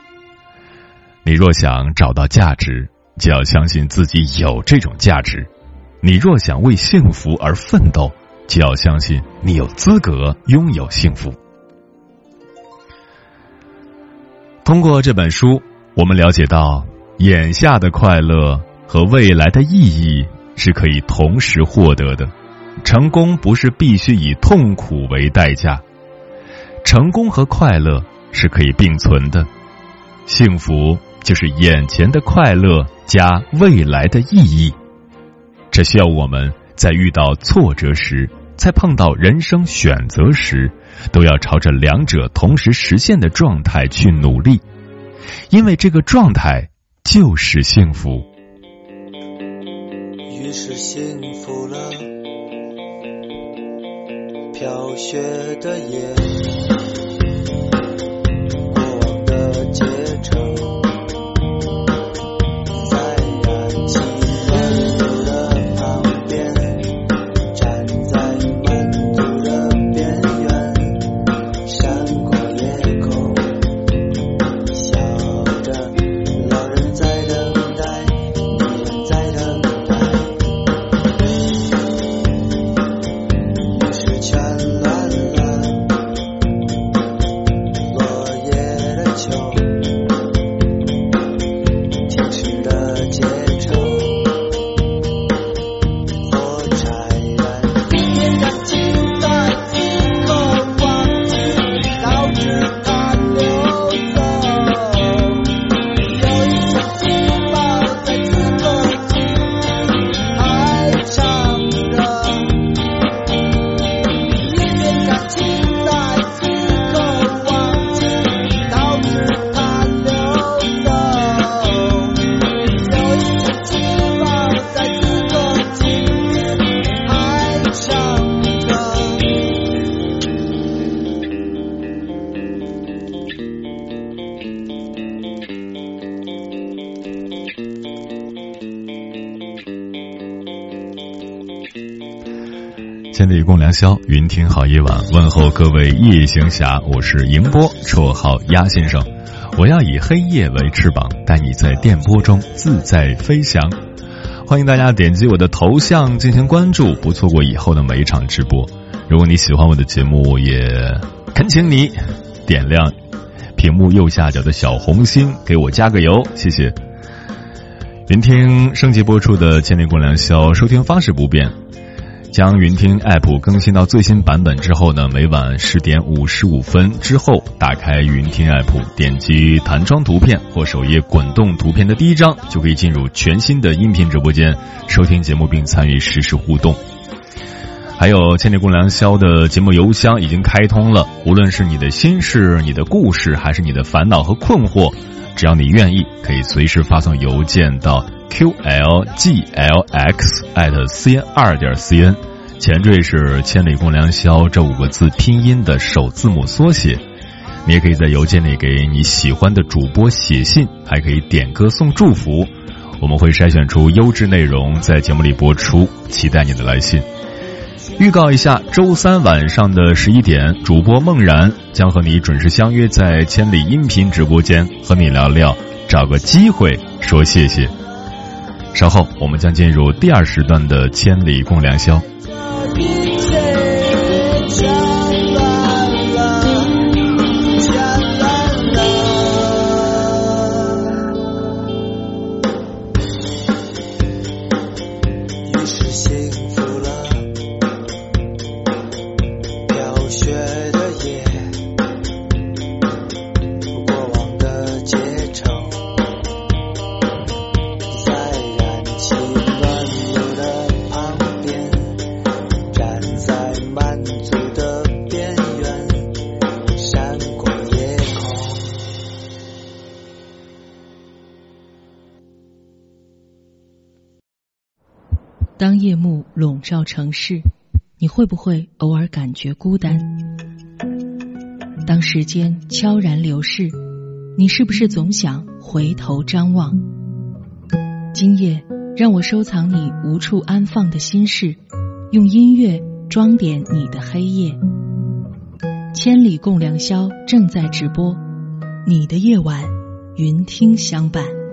你若想找到价值，就要相信自己有这种价值；你若想为幸福而奋斗，就要相信你有资格拥有幸福。通过这本书，我们了解到，眼下的快乐和未来的意义是可以同时获得的。成功不是必须以痛苦为代价，成功和快乐是可以并存的。幸福就是眼前的快乐加未来的意义。这需要我们在遇到挫折时，在碰到人生选择时。都要朝着两者同时实现的状态去努力，因为这个状态就是幸福。于是幸福了，飘雪的夜。过往的街城共良宵，云听好夜晚，问候各位夜行侠，我是迎波，绰号鸭先生。我要以黑夜为翅膀，带你在电波中自在飞翔。欢迎大家点击我的头像进行关注，不错过以后的每一场直播。如果你喜欢我的节目，也恳请你点亮屏幕右下角的小红心，给我加个油，谢谢。云听升级播出的《千里共良宵》，收听方式不变。将云听 app 更新到最新版本之后呢，每晚十点五十五分之后，打开云听 app，点击弹窗图片或首页滚动图片的第一张，就可以进入全新的音频直播间，收听节目并参与实时互动。还有千里共良宵的节目邮箱已经开通了，无论是你的心事、你的故事，还是你的烦恼和困惑，只要你愿意，可以随时发送邮件到。Qlglx 艾特 cn 二点 cn，前缀是“千里共良宵”这五个字拼音的首字母缩写。你也可以在邮件里给你喜欢的主播写信，还可以点歌送祝福。我们会筛选出优质内容在节目里播出，期待你的来信。预告一下，周三晚上的十一点，主播梦然将和你准时相约在千里音频直播间，和你聊聊，找个机会说谢谢。稍后，我们将进入第二时段的《千里共良宵》。笼罩城市，你会不会偶尔感觉孤单？当时间悄然流逝，你是不是总想回头张望？今夜，让我收藏你无处安放的心事，用音乐装点你的黑夜。千里共良宵正在直播，你的夜晚，云听相伴。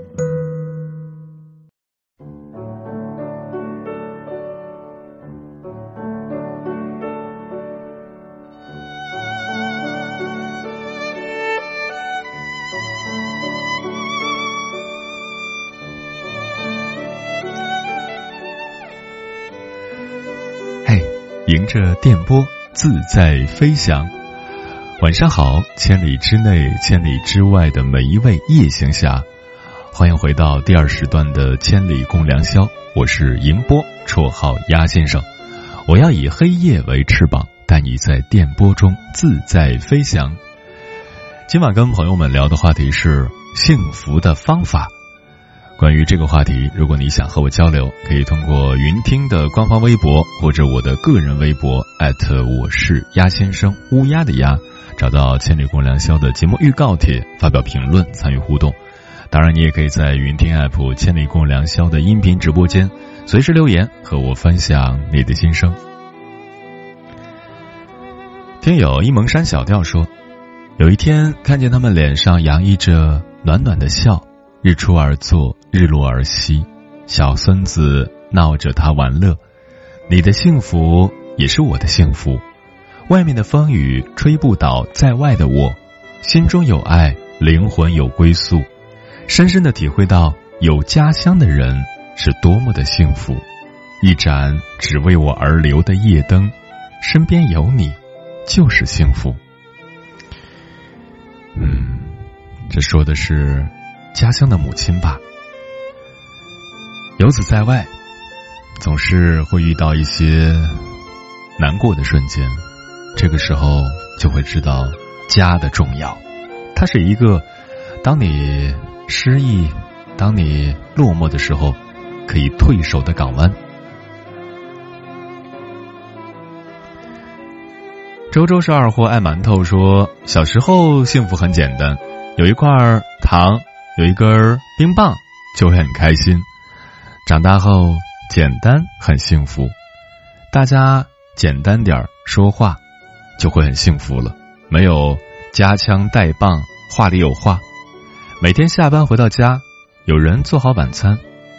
迎着电波自在飞翔，晚上好，千里之内、千里之外的每一位夜行侠，欢迎回到第二时段的《千里共良宵》，我是银波，绰号鸭先生。我要以黑夜为翅膀，带你在电波中自在飞翔。今晚跟朋友们聊的话题是幸福的方法。关于这个话题，如果你想和我交流，可以通过云听的官方微博或者我的个人微博艾特我是鸭先生乌鸦的鸭，找到千里共良宵的节目预告帖，发表评论参与互动。当然，你也可以在云听 app 千里共良宵的音频直播间随时留言和我分享你的心声。听友一蒙山小调说，有一天看见他们脸上洋溢着暖暖的笑。日出而作，日落而息，小孙子闹着他玩乐，你的幸福也是我的幸福。外面的风雨吹不倒在外的我，心中有爱，灵魂有归宿，深深的体会到有家乡的人是多么的幸福。一盏只为我而留的夜灯，身边有你就是幸福。嗯，这说的是。家乡的母亲吧，游子在外，总是会遇到一些难过的瞬间，这个时候就会知道家的重要。它是一个，当你失意、当你落寞的时候，可以退守的港湾。周周是二货爱馒头说，小时候幸福很简单，有一块糖。有一根冰棒就会很开心，长大后简单很幸福，大家简单点说话就会很幸福了。没有夹枪带棒，话里有话。每天下班回到家，有人做好晚餐，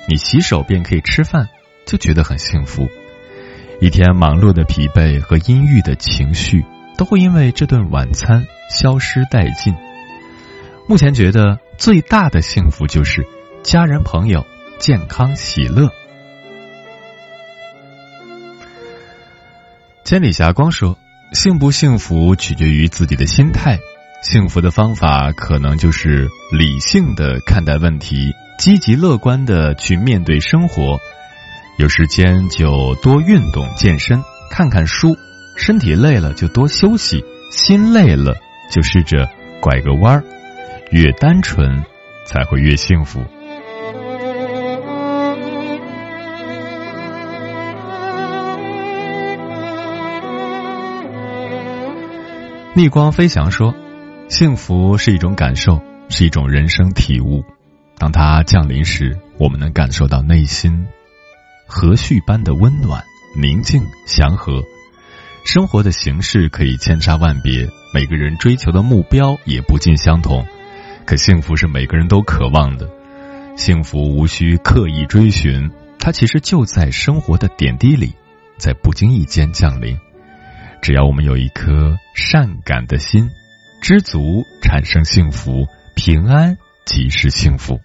你洗手便可以吃饭，就觉得很幸福。一天忙碌的疲惫和阴郁的情绪都会因为这顿晚餐消失殆尽。目前觉得。最大的幸福就是家人朋友健康喜乐。千里霞光说：“幸不幸福取决于自己的心态，幸福的方法可能就是理性的看待问题，积极乐观的去面对生活。有时间就多运动健身，看看书；身体累了就多休息，心累了就试着拐个弯儿。”越单纯，才会越幸福。逆光飞翔说：“幸福是一种感受，是一种人生体悟。当它降临时，我们能感受到内心和煦般的温暖、宁静、祥和。生活的形式可以千差万别，每个人追求的目标也不尽相同。”可幸福是每个人都渴望的，幸福无需刻意追寻，它其实就在生活的点滴里，在不经意间降临。只要我们有一颗善感的心，知足产生幸福，平安即是幸福。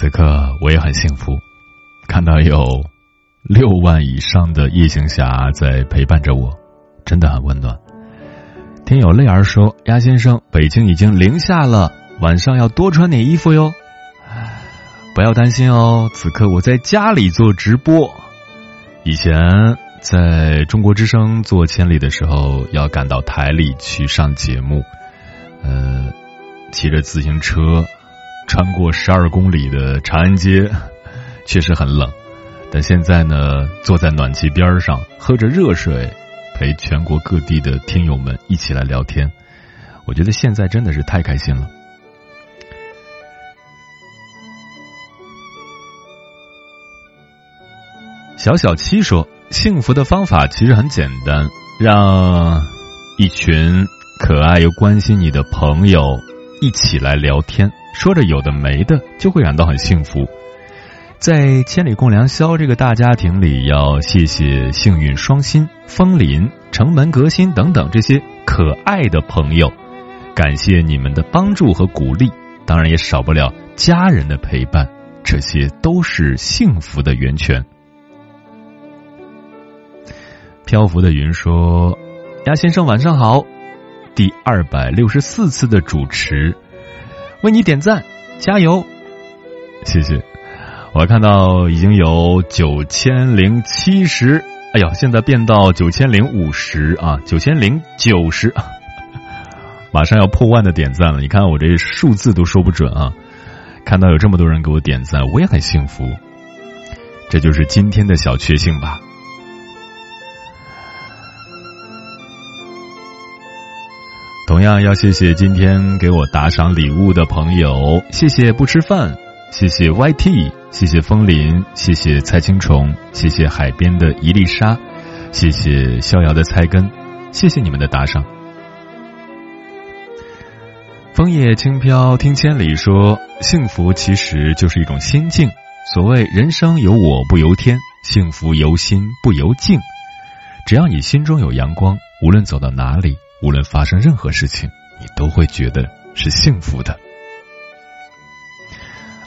此刻我也很幸福，看到有六万以上的夜行侠在陪伴着我，真的很温暖。听友泪儿说：“鸭先生，北京已经零下了，晚上要多穿点衣服哟。”不要担心哦，此刻我在家里做直播。以前在中国之声做千里的时候，要赶到台里去上节目，呃，骑着自行车穿过十二公里的长安街，确实很冷。但现在呢，坐在暖气边上，喝着热水，陪全国各地的听友们一起来聊天，我觉得现在真的是太开心了。小小七说：“幸福的方法其实很简单，让一群可爱又关心你的朋友一起来聊天，说着有的没的，就会感到很幸福。在千里共良宵这个大家庭里，要谢谢幸运双心、枫林、城门革新等等这些可爱的朋友，感谢你们的帮助和鼓励，当然也少不了家人的陪伴，这些都是幸福的源泉。”漂浮的云说：“鸭先生晚上好，第二百六十四次的主持，为你点赞，加油，谢谢。我看到已经有九千零七十，哎呦，现在变到九千零五十啊，九千零九十，马上要破万的点赞了。你看我这数字都说不准啊。看到有这么多人给我点赞，我也很幸福。这就是今天的小确幸吧。”同样要谢谢今天给我打赏礼物的朋友，谢谢不吃饭，谢谢 YT，谢谢风林，谢谢菜青虫，谢谢海边的一粒沙，谢谢逍遥的菜根，谢谢你们的打赏。枫叶轻飘听千里说，幸福其实就是一种心境。所谓人生由我不由天，幸福由心不由境。只要你心中有阳光，无论走到哪里。无论发生任何事情，你都会觉得是幸福的。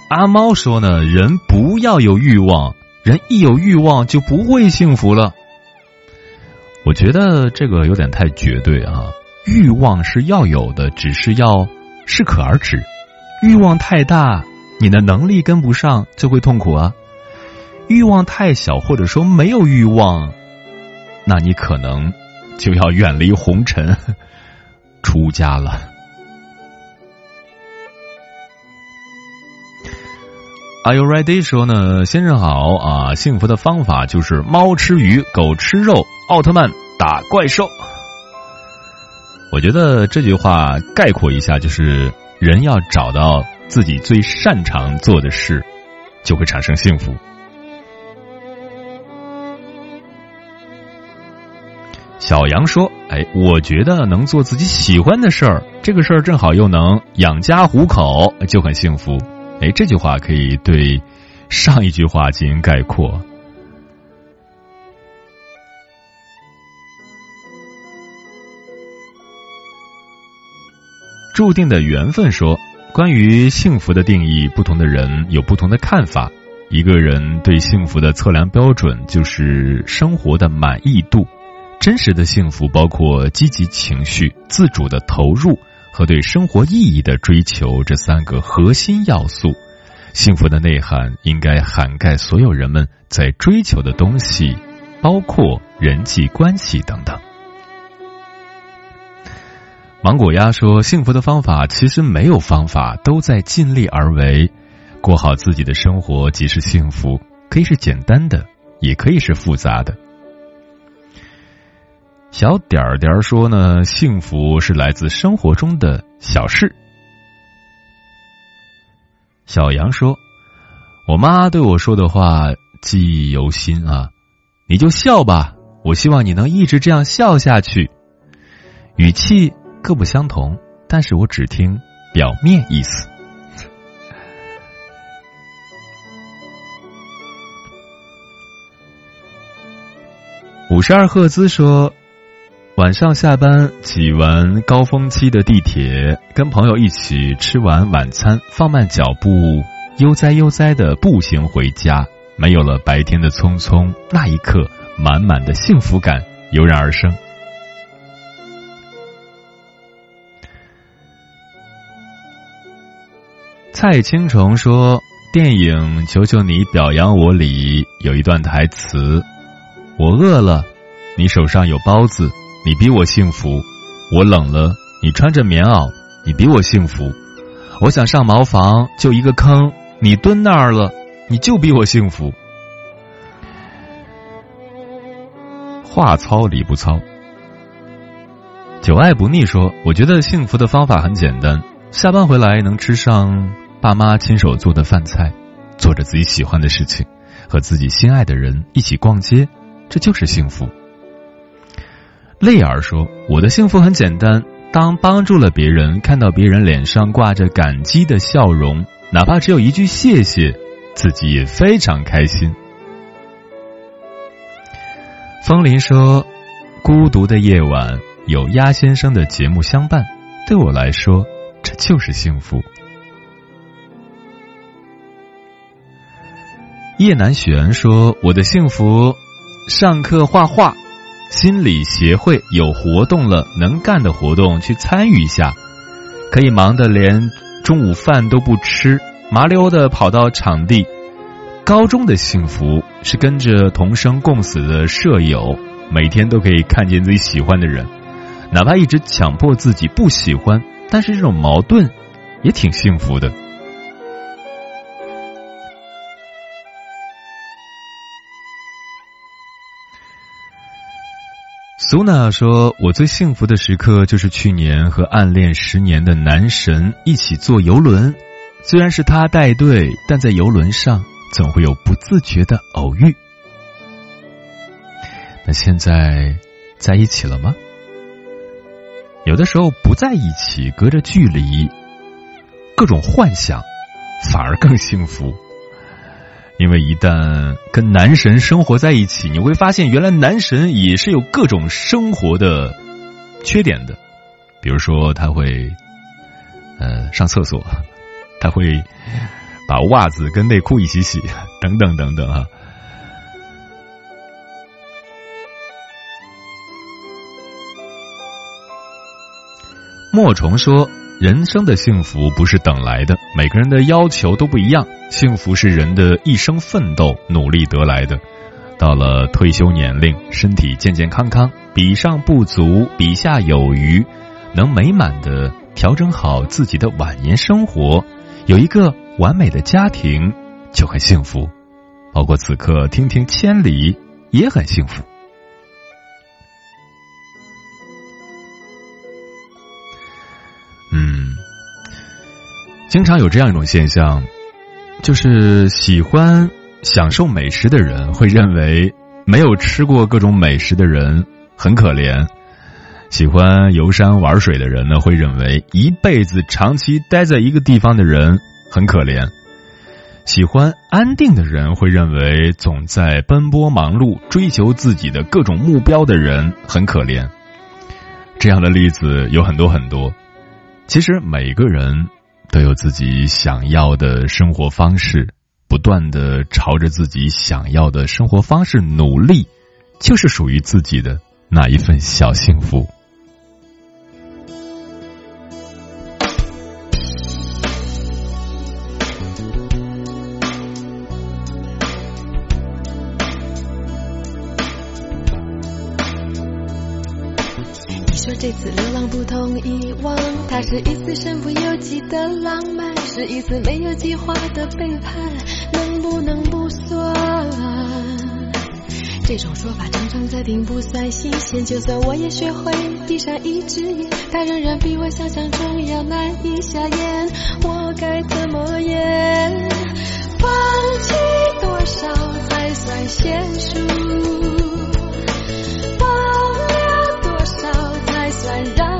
阿猫说呢，人不要有欲望，人一有欲望就不会幸福了。我觉得这个有点太绝对啊！欲望是要有的，只是要适可而止。欲望太大，你的能力跟不上，就会痛苦啊。欲望太小，或者说没有欲望，那你可能。就要远离红尘，出家了。Are you ready？说呢，先生好啊！幸福的方法就是猫吃鱼，狗吃肉，奥特曼打怪兽。我觉得这句话概括一下，就是人要找到自己最擅长做的事，就会产生幸福。小杨说：“哎，我觉得能做自己喜欢的事儿，这个事儿正好又能养家糊口，就很幸福。哎，这句话可以对上一句话进行概括。”注定的缘分说：“关于幸福的定义，不同的人有不同的看法。一个人对幸福的测量标准，就是生活的满意度。”真实的幸福包括积极情绪、自主的投入和对生活意义的追求这三个核心要素。幸福的内涵应该涵盖所有人们在追求的东西，包括人际关系等等。芒果鸭说：“幸福的方法其实没有方法，都在尽力而为，过好自己的生活即是幸福。可以是简单的，也可以是复杂的。”小点儿点儿说呢，幸福是来自生活中的小事。小杨说：“我妈对我说的话记忆犹新啊，你就笑吧，我希望你能一直这样笑下去。”语气各不相同，但是我只听表面意思。五十二赫兹说。晚上下班挤完高峰期的地铁，跟朋友一起吃完晚餐，放慢脚步，悠哉悠哉的步行回家，没有了白天的匆匆，那一刻满满的幸福感油然而生。蔡青虫说：“电影《求求你表扬我》里有一段台词：‘我饿了，你手上有包子，你比我幸福；我冷了，你穿着棉袄，你比我幸福；我想上茅房，就一个坑，你蹲那儿了，你就比我幸福。’话糙理不糙。久爱不腻说：‘我觉得幸福的方法很简单，下班回来能吃上。’”爸妈亲手做的饭菜，做着自己喜欢的事情，和自己心爱的人一起逛街，这就是幸福。泪儿说：“我的幸福很简单，当帮助了别人，看到别人脸上挂着感激的笑容，哪怕只有一句谢谢，自己也非常开心。”风铃说：“孤独的夜晚有鸭先生的节目相伴，对我来说，这就是幸福。”叶南玄说：“我的幸福，上课画画，心理协会有活动了，能干的活动去参与一下，可以忙得连中午饭都不吃，麻溜的跑到场地。高中的幸福是跟着同生共死的舍友，每天都可以看见自己喜欢的人，哪怕一直强迫自己不喜欢，但是这种矛盾也挺幸福的。”苏娜说：“我最幸福的时刻就是去年和暗恋十年的男神一起坐游轮，虽然是他带队，但在游轮上总会有不自觉的偶遇。那现在在一起了吗？有的时候不在一起，隔着距离，各种幻想反而更幸福。”因为一旦跟男神生活在一起，你会发现原来男神也是有各种生活的缺点的，比如说他会呃上厕所，他会把袜子跟内裤一起洗，等等等等啊。莫虫说。人生的幸福不是等来的，每个人的要求都不一样。幸福是人的一生奋斗努力得来的。到了退休年龄，身体健健康康，比上不足，比下有余，能美满的调整好自己的晚年生活，有一个完美的家庭就很幸福。包括此刻听听千里也很幸福。经常有这样一种现象，就是喜欢享受美食的人会认为没有吃过各种美食的人很可怜；喜欢游山玩水的人呢，会认为一辈子长期待在一个地方的人很可怜；喜欢安定的人会认为总在奔波忙碌、追求自己的各种目标的人很可怜。这样的例子有很多很多。其实每个人。都有自己想要的生活方式，不断的朝着自己想要的生活方式努力，就是属于自己的那一份小幸福。同以往，它是一次身不由己的浪漫，是一次没有计划的背叛，能不能不算？这种说法常常在听，不算新鲜。就算我也学会闭上一只眼，它仍然比我想象中要难以下咽。我该怎么演？放弃多少才算结束？保留多少才算让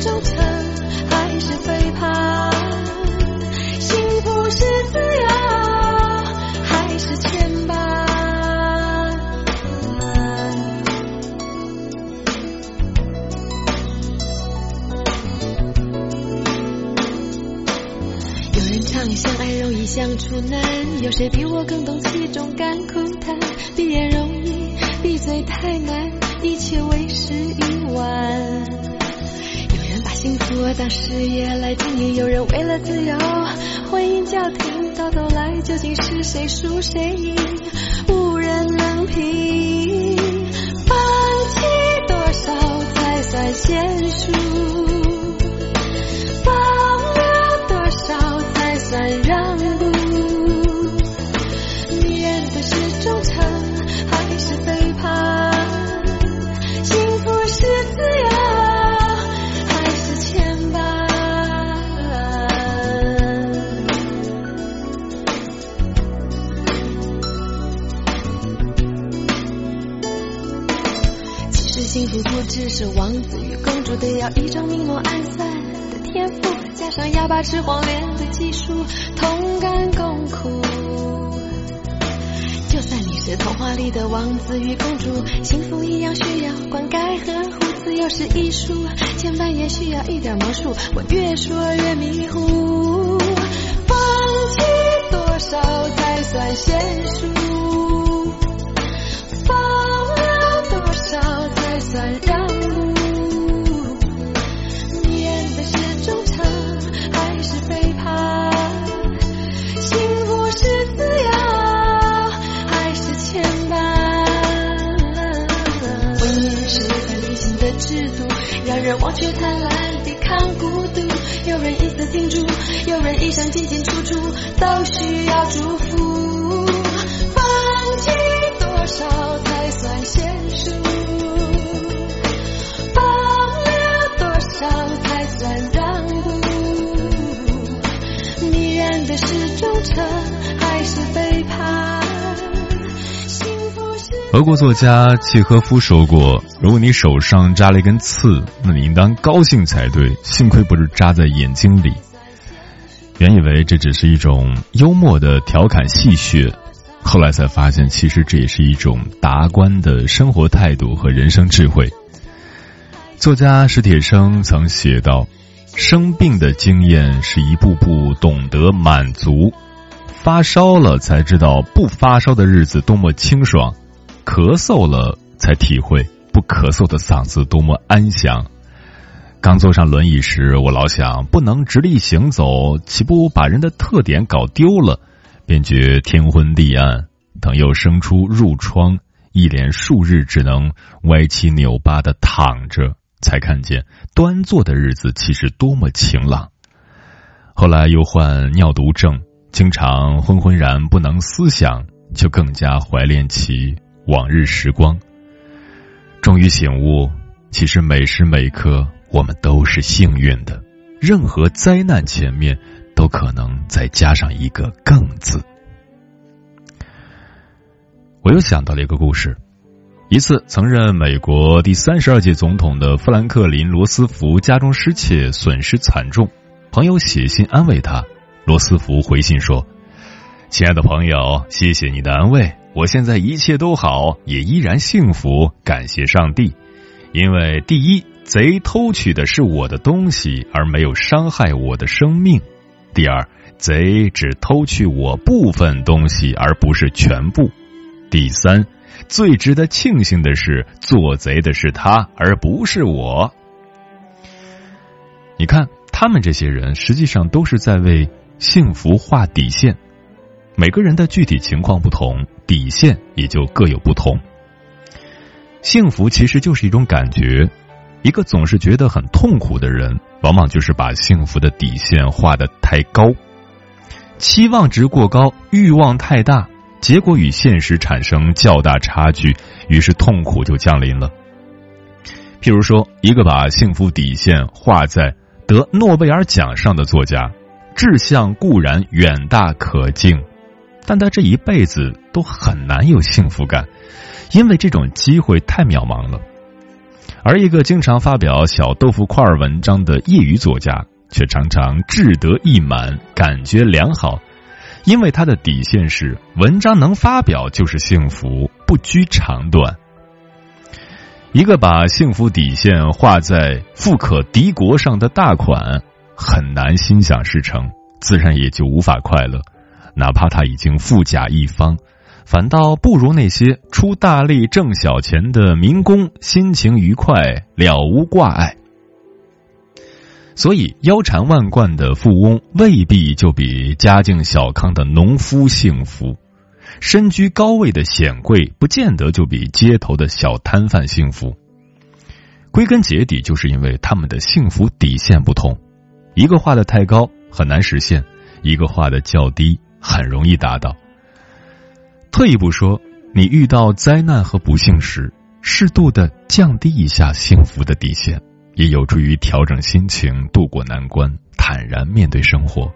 忠诚还是背叛？幸福是自由还是牵绊？有人唱相爱容易相处难，有谁比我更懂其中甘苦谈？闭眼容易，闭嘴太难，一切为时已晚。我当事业来经营，有人为了自由婚姻叫停，到头来究竟是谁输谁赢，无人能评。放弃多少才算现实？只是王子与公主得要一张明眸暗算的天赋，加上哑巴吃黄连的技术，同甘共苦。就算你是童话里的王子与公主，幸福一样需要灌溉和护。自由是艺术，牵绊也需要一点魔术。我越说越迷糊，放弃多少才算现实？我却贪婪，抵抗孤独。有人一丝停住，有人一生进进出出，都需要祝福。放弃多少才算现实？放了多少才算让步？迷人的是忠诚俄国作家契诃夫说过：“如果你手上扎了一根刺，那你应当高兴才对，幸亏不是扎在眼睛里。”原以为这只是一种幽默的调侃戏谑，后来才发现，其实这也是一种达观的生活态度和人生智慧。作家史铁生曾写道：“生病的经验是一步步懂得满足，发烧了才知道不发烧的日子多么清爽。”咳嗽了，才体会不咳嗽的嗓子多么安详。刚坐上轮椅时，我老想不能直立行走，岂不把人的特点搞丢了？便觉天昏地暗。等又生出褥疮，一连数日只能歪七扭八的躺着，才看见端坐的日子其实多么晴朗。后来又患尿毒症，经常昏昏然不能思想，就更加怀恋起。往日时光，终于醒悟，其实每时每刻我们都是幸运的。任何灾难前面都可能再加上一个“更”字。我又想到了一个故事：一次，曾任美国第三十二届总统的富兰克林·罗斯福家中失窃，损失惨重。朋友写信安慰他，罗斯福回信说：“亲爱的朋友，谢谢你的安慰。”我现在一切都好，也依然幸福，感谢上帝。因为第一，贼偷取的是我的东西，而没有伤害我的生命；第二，贼只偷去我部分东西，而不是全部；第三，最值得庆幸的是，做贼的是他，而不是我。你看，他们这些人实际上都是在为幸福画底线。每个人的具体情况不同，底线也就各有不同。幸福其实就是一种感觉，一个总是觉得很痛苦的人，往往就是把幸福的底线画的太高，期望值过高，欲望太大，结果与现实产生较大差距，于是痛苦就降临了。譬如说，一个把幸福底线画在得诺贝尔奖上的作家，志向固然远大可敬。但他这一辈子都很难有幸福感，因为这种机会太渺茫了。而一个经常发表小豆腐块文章的业余作家，却常常志得意满，感觉良好，因为他的底线是文章能发表就是幸福，不拘长短。一个把幸福底线画在富可敌国上的大款，很难心想事成。自然也就无法快乐。哪怕他已经富甲一方，反倒不如那些出大力挣小钱的民工心情愉快，了无挂碍。所以，腰缠万贯的富翁未必就比家境小康的农夫幸福；身居高位的显贵不见得就比街头的小摊贩幸福。归根结底，就是因为他们的幸福底线不同。一个画的太高，很难实现；一个画的较低，很容易达到。退一步说，你遇到灾难和不幸时，适度的降低一下幸福的底线。也有助于调整心情，度过难关，坦然面对生活。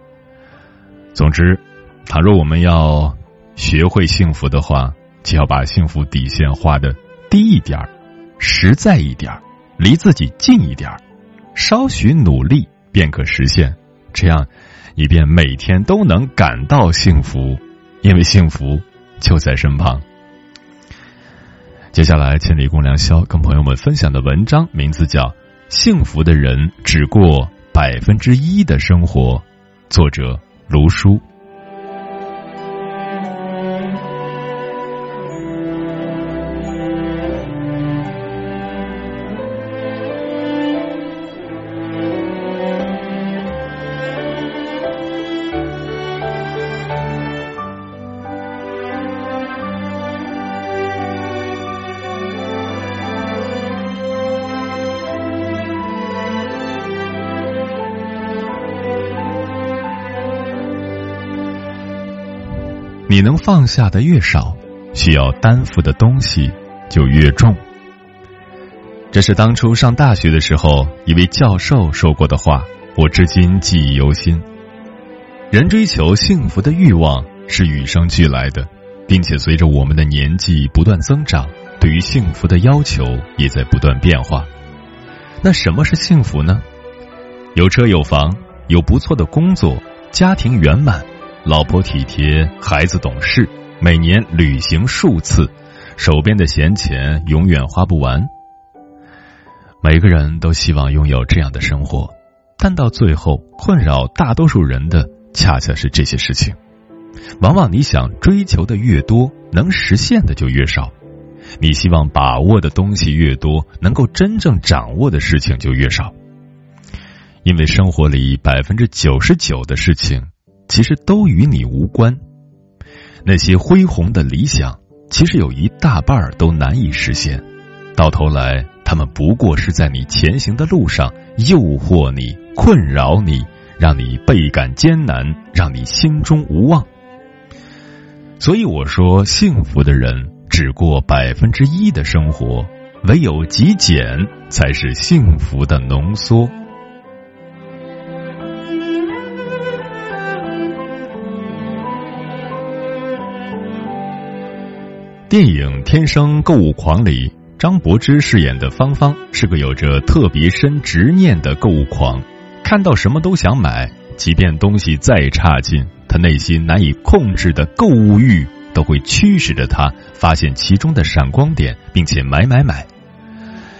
总之，倘若我们要学会幸福的话，就要把幸福底线画的低一点实在一点离自己近一点稍许努力便可实现。这样，以便每天都能感到幸福，因为幸福就在身旁。接下来，千里共良宵跟朋友们分享的文章名字叫。幸福的人只过百分之一的生活，作者卢叔。能放下的越少，需要担负的东西就越重。这是当初上大学的时候一位教授说过的话，我至今记忆犹新。人追求幸福的欲望是与生俱来的，并且随着我们的年纪不断增长，对于幸福的要求也在不断变化。那什么是幸福呢？有车有房，有不错的工作，家庭圆满。老婆体贴，孩子懂事，每年旅行数次，手边的闲钱永远花不完。每个人都希望拥有这样的生活，但到最后，困扰大多数人的恰恰是这些事情。往往你想追求的越多，能实现的就越少；你希望把握的东西越多，能够真正掌握的事情就越少。因为生活里百分之九十九的事情。其实都与你无关。那些恢宏的理想，其实有一大半都难以实现。到头来，他们不过是在你前行的路上诱惑你、困扰你，让你倍感艰难，让你心中无望。所以我说，幸福的人只过百分之一的生活，唯有极简才是幸福的浓缩。电影《天生购物狂》里，张柏芝饰演的芳芳是个有着特别深执念的购物狂，看到什么都想买，即便东西再差劲，她内心难以控制的购物欲都会驱使着她发现其中的闪光点，并且买买买。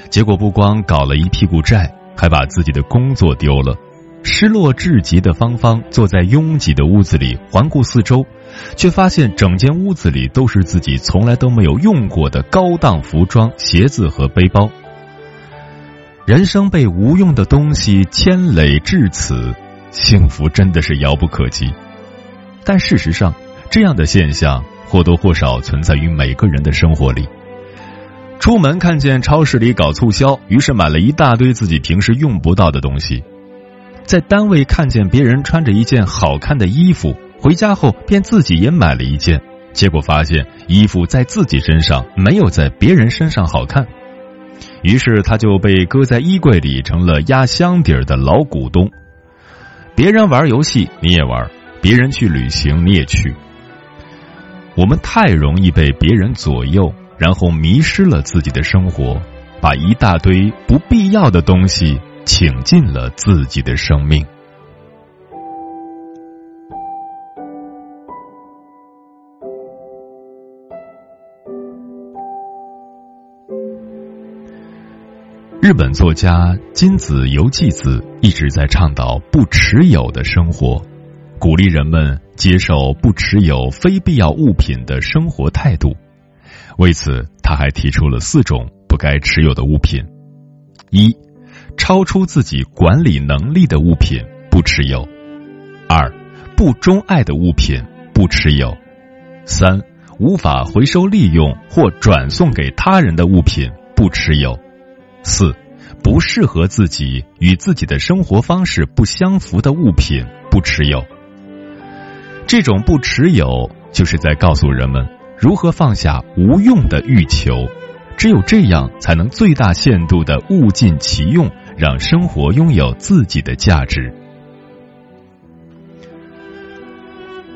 结果不光搞了一屁股债，还把自己的工作丢了。失落至极的芳芳坐在拥挤的屋子里，环顾四周。却发现整间屋子里都是自己从来都没有用过的高档服装、鞋子和背包。人生被无用的东西牵累至此，幸福真的是遥不可及。但事实上，这样的现象或多或少存在于每个人的生活里。出门看见超市里搞促销，于是买了一大堆自己平时用不到的东西；在单位看见别人穿着一件好看的衣服。回家后，便自己也买了一件，结果发现衣服在自己身上没有在别人身上好看，于是他就被搁在衣柜里，成了压箱底儿的老股东。别人玩游戏你也玩，别人去旅行你也去。我们太容易被别人左右，然后迷失了自己的生活，把一大堆不必要的东西请进了自己的生命。日本作家金子游纪子一直在倡导不持有的生活，鼓励人们接受不持有非必要物品的生活态度。为此，他还提出了四种不该持有的物品：一、超出自己管理能力的物品不持有；二、不钟爱的物品不持有；三、无法回收利用或转送给他人的物品不持有；四、不适合自己与自己的生活方式不相符的物品不持有。这种不持有，就是在告诉人们如何放下无用的欲求，只有这样，才能最大限度的物尽其用，让生活拥有自己的价值。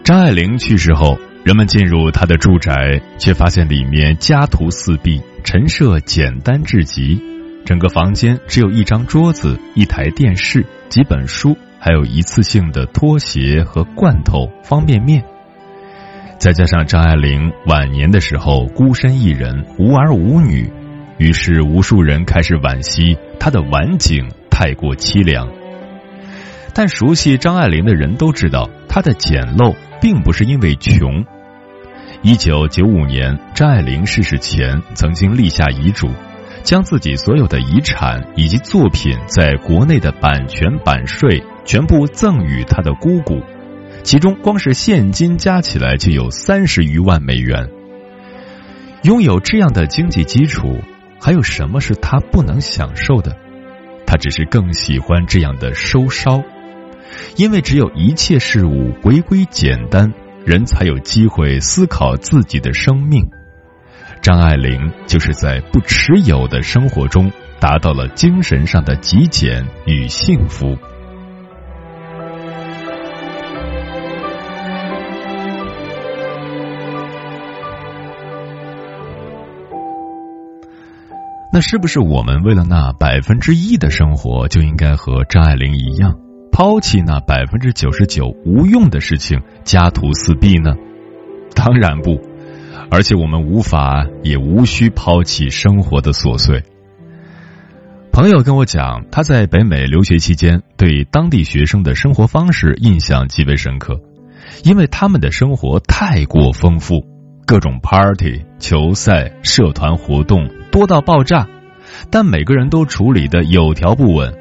张爱玲去世后，人们进入她的住宅，却发现里面家徒四壁，陈设简单至极，整个房间只有一张桌子、一台电视、几本书。还有一次性的拖鞋和罐头、方便面，再加上张爱玲晚年的时候孤身一人、无儿无女，于是无数人开始惋惜她的晚景太过凄凉。但熟悉张爱玲的人都知道，她的简陋并不是因为穷。一九九五年，张爱玲逝世前曾经立下遗嘱。将自己所有的遗产以及作品在国内的版权版税全部赠与他的姑姑，其中光是现金加起来就有三十余万美元。拥有这样的经济基础，还有什么是他不能享受的？他只是更喜欢这样的收烧，因为只有一切事物回归简单，人才有机会思考自己的生命。张爱玲就是在不持有的生活中，达到了精神上的极简与幸福。那是不是我们为了那百分之一的生活，就应该和张爱玲一样，抛弃那百分之九十九无用的事情，家徒四壁呢？当然不。而且我们无法也无需抛弃生活的琐碎。朋友跟我讲，他在北美留学期间，对当地学生的生活方式印象极为深刻，因为他们的生活太过丰富，各种 party、球赛、社团活动多到爆炸，但每个人都处理的有条不紊。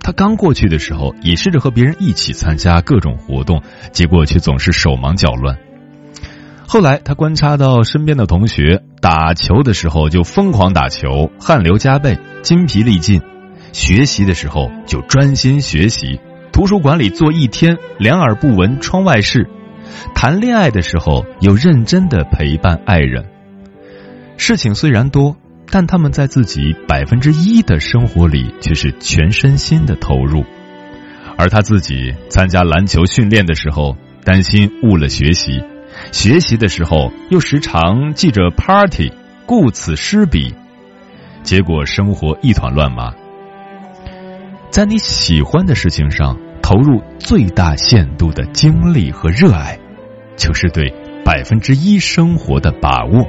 他刚过去的时候，也试着和别人一起参加各种活动，结果却总是手忙脚乱。后来，他观察到身边的同学打球的时候就疯狂打球，汗流浃背，筋疲力尽；学习的时候就专心学习，图书馆里坐一天，两耳不闻窗外事；谈恋爱的时候又认真的陪伴爱人。事情虽然多，但他们在自己百分之一的生活里却是全身心的投入。而他自己参加篮球训练的时候，担心误了学习。学习的时候又时常记着 party，顾此失彼，结果生活一团乱麻。在你喜欢的事情上投入最大限度的精力和热爱，就是对百分之一生活的把握。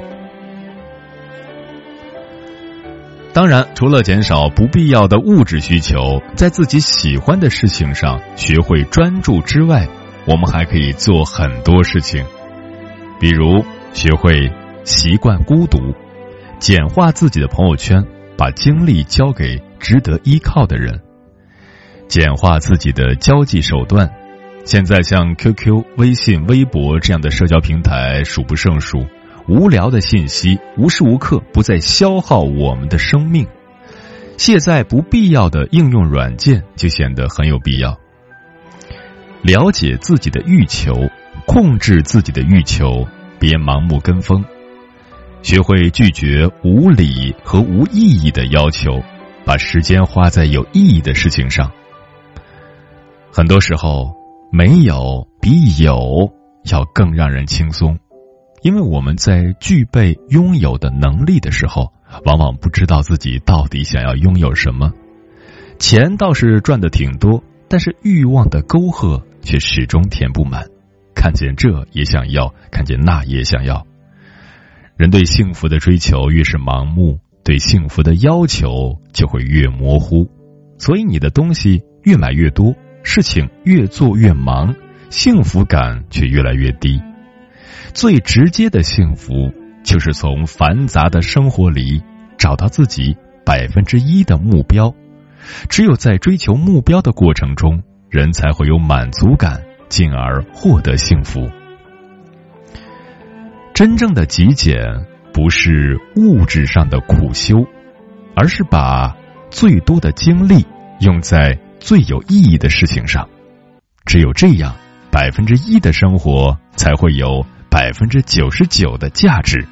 当然，除了减少不必要的物质需求，在自己喜欢的事情上学会专注之外，我们还可以做很多事情。比如学会习惯孤独，简化自己的朋友圈，把精力交给值得依靠的人；简化自己的交际手段。现在像 QQ、微信、微博这样的社交平台数不胜数，无聊的信息无时无刻不在消耗我们的生命。卸载不必要的应用软件就显得很有必要。了解自己的欲求。控制自己的欲求，别盲目跟风，学会拒绝无理和无意义的要求，把时间花在有意义的事情上。很多时候，没有比有要更让人轻松，因为我们在具备拥有的能力的时候，往往不知道自己到底想要拥有什么。钱倒是赚的挺多，但是欲望的沟壑却始终填不满。看见这也想要，看见那也想要。人对幸福的追求越是盲目，对幸福的要求就会越模糊。所以你的东西越买越多，事情越做越忙，幸福感却越来越低。最直接的幸福，就是从繁杂的生活里找到自己百分之一的目标。只有在追求目标的过程中，人才会有满足感，进而获得幸福。真正的极简，不是物质上的苦修，而是把最多的精力用在最有意义的事情上。只有这样，百分之一的生活才会有百分之九十九的价值。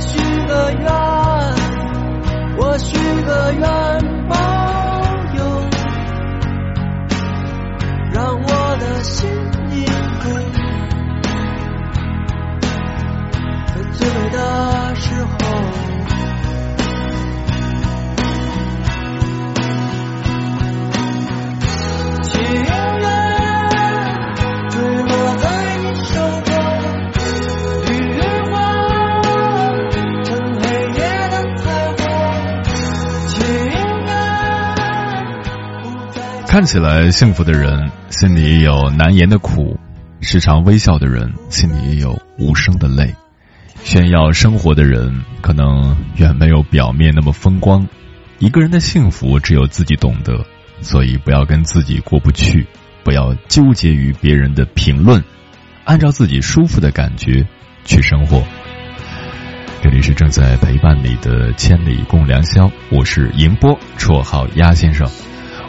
许个愿我许个愿吧。看起来幸福的人，心里有难言的苦；时常微笑的人，心里也有无声的泪。炫耀生活的人，可能远没有表面那么风光。一个人的幸福，只有自己懂得，所以不要跟自己过不去，不要纠结于别人的评论，按照自己舒服的感觉去生活。这里是正在陪伴你的千里共良宵，我是迎波，绰号鸭先生。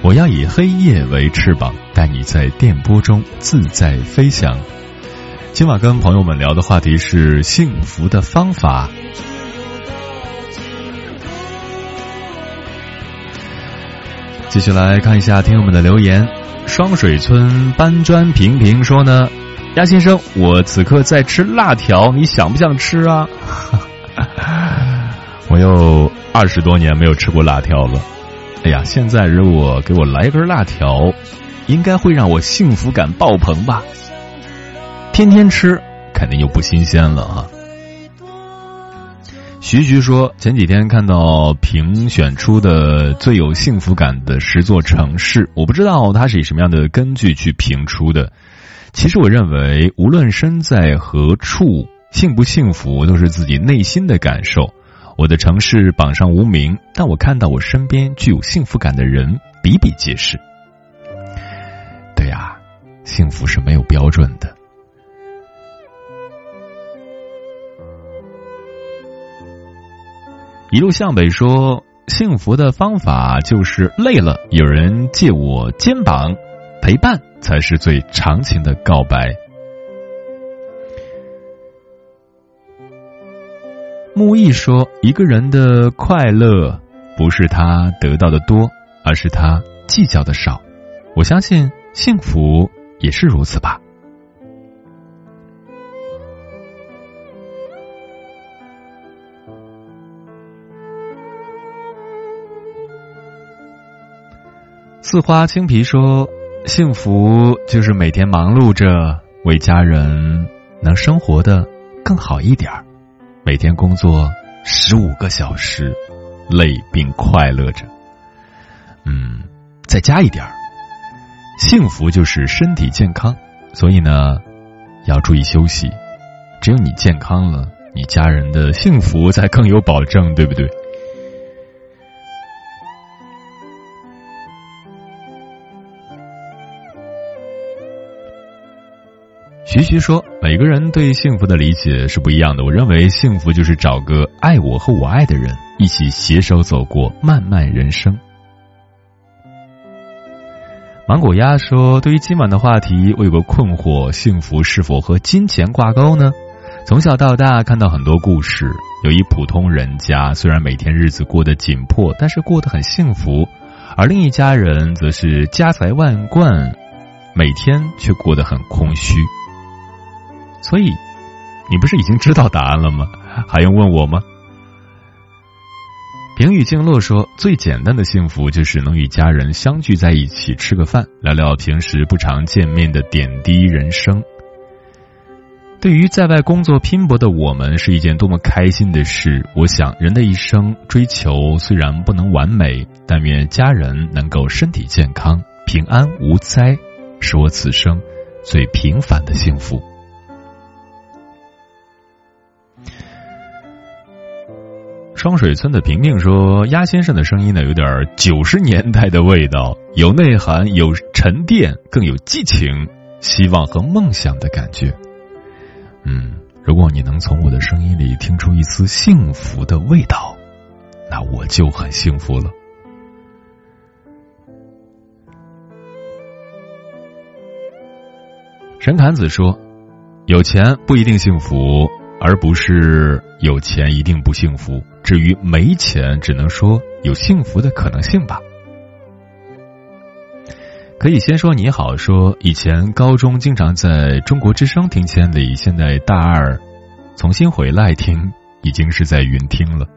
我要以黑夜为翅膀，带你在电波中自在飞翔。今晚跟朋友们聊的话题是幸福的方法。继续来看一下听友们的留言。双水村搬砖平平说呢，鸭先生，我此刻在吃辣条，你想不想吃啊？我有二十多年没有吃过辣条了。哎呀，现在如果给我来根辣条，应该会让我幸福感爆棚吧？天天吃，肯定就不新鲜了啊。徐徐说，前几天看到评选出的最有幸福感的十座城市，我不知道它是以什么样的根据去评出的。其实我认为，无论身在何处，幸不幸福都是自己内心的感受。我的城市榜上无名，但我看到我身边具有幸福感的人比比皆是。对呀，幸福是没有标准的。一路向北说，幸福的方法就是累了有人借我肩膀，陪伴才是最长情的告白。木易说，一个人的快乐不是他得到的多，而是他计较的少。我相信幸福也是如此吧。四花青皮说：“幸福就是每天忙碌着为家人能生活的更好一点儿，每天工作十五个小时，累并快乐着。嗯，再加一点儿，幸福就是身体健康，所以呢，要注意休息。只有你健康了，你家人的幸福才更有保证，对不对？”徐徐说：“每个人对幸福的理解是不一样的。我认为幸福就是找个爱我和我爱的人，一起携手走过漫漫人生。”芒果鸭说：“对于今晚的话题，我有个困惑：幸福是否和金钱挂钩呢？从小到大看到很多故事，有一普通人家虽然每天日子过得紧迫，但是过得很幸福；而另一家人则是家财万贯，每天却过得很空虚。”所以，你不是已经知道答案了吗？还用问我吗？平语静落说：“最简单的幸福就是能与家人相聚在一起吃个饭，聊聊平时不常见面的点滴人生。”对于在外工作拼搏的我们，是一件多么开心的事！我想，人的一生追求虽然不能完美，但愿家人能够身体健康、平安无灾，是我此生最平凡的幸福。双水村的平平说：“鸭先生的声音呢，有点九十年代的味道，有内涵，有沉淀，更有激情、希望和梦想的感觉。嗯，如果你能从我的声音里听出一丝幸福的味道，那我就很幸福了。”沈侃子说：“有钱不一定幸福，而不是有钱一定不幸福。”至于没钱，只能说有幸福的可能性吧。可以先说你好，说以前高中经常在中国之声听千里，现在大二重新回来听，已经是在云听了。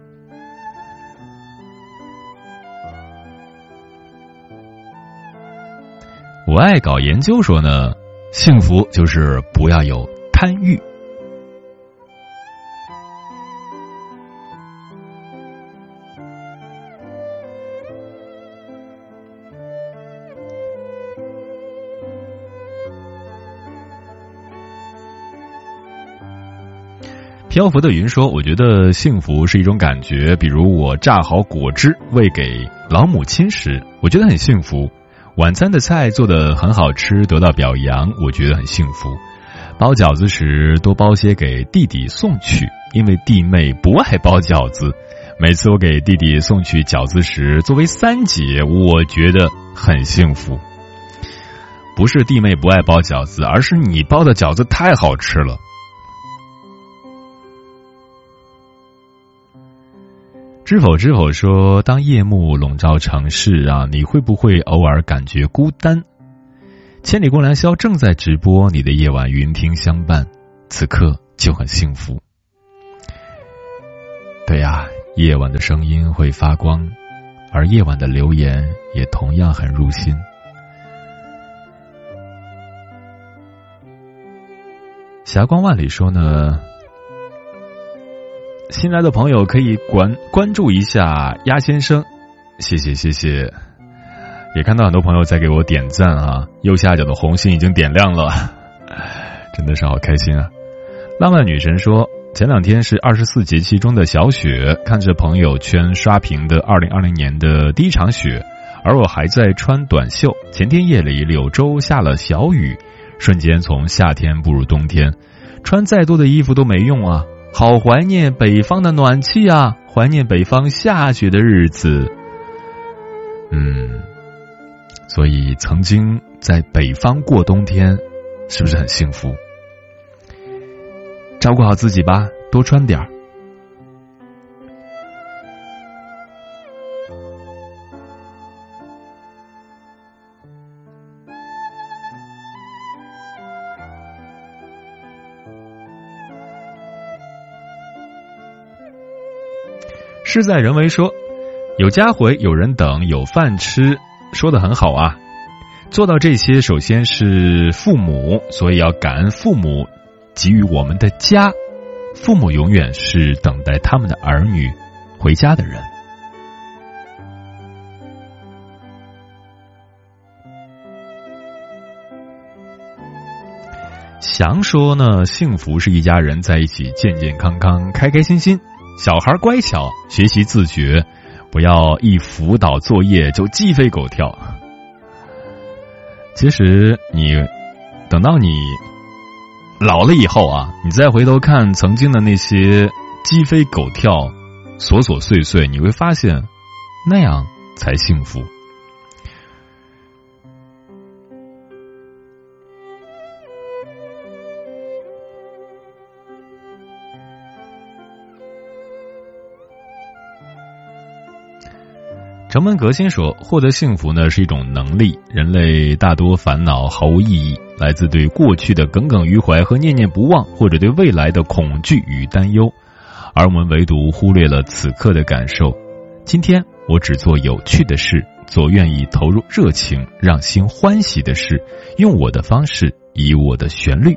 我爱搞研究，说呢，幸福就是不要有贪欲。漂浮的云说：“我觉得幸福是一种感觉，比如我榨好果汁喂给老母亲时，我觉得很幸福；晚餐的菜做的很好吃，得到表扬，我觉得很幸福；包饺子时多包些给弟弟送去，因为弟妹不爱包饺子。每次我给弟弟送去饺子时，作为三姐，我觉得很幸福。不是弟妹不爱包饺子，而是你包的饺子太好吃了。”知否知否说，当夜幕笼罩城市啊，你会不会偶尔感觉孤单？千里共良宵正在直播，你的夜晚云听相伴，此刻就很幸福。对呀，夜晚的声音会发光，而夜晚的留言也同样很入心。霞光万里说呢。新来的朋友可以关关注一下鸭先生，谢谢谢谢。也看到很多朋友在给我点赞啊，右下角的红心已经点亮了，真的是好开心啊！浪漫女神说：“前两天是二十四节气中的小雪，看着朋友圈刷屏的二零二零年的第一场雪，而我还在穿短袖。前天夜里柳州下了小雨，瞬间从夏天步入冬天，穿再多的衣服都没用啊！好怀念北方的暖气啊，怀念北方下雪的日子。嗯，所以曾经在北方过冬天，是不是很幸福？照顾好自己吧，多穿点儿。事在人为，说有家回，有人等，有饭吃，说的很好啊。做到这些，首先是父母，所以要感恩父母。给予我们的家，父母永远是等待他们的儿女回家的人。祥说呢，幸福是一家人在一起，健健康康、开开心心，小孩乖巧，学习自觉，不要一辅导作业就鸡飞狗跳。其实你等到你。老了以后啊，你再回头看曾经的那些鸡飞狗跳、琐琐碎碎，你会发现那样才幸福。城门革新说：“获得幸福呢是一种能力，人类大多烦恼毫无意义，来自对过去的耿耿于怀和念念不忘，或者对未来的恐惧与担忧，而我们唯独忽略了此刻的感受。今天我只做有趣的事，做愿意投入热情、让心欢喜的事，用我的方式，以我的旋律。”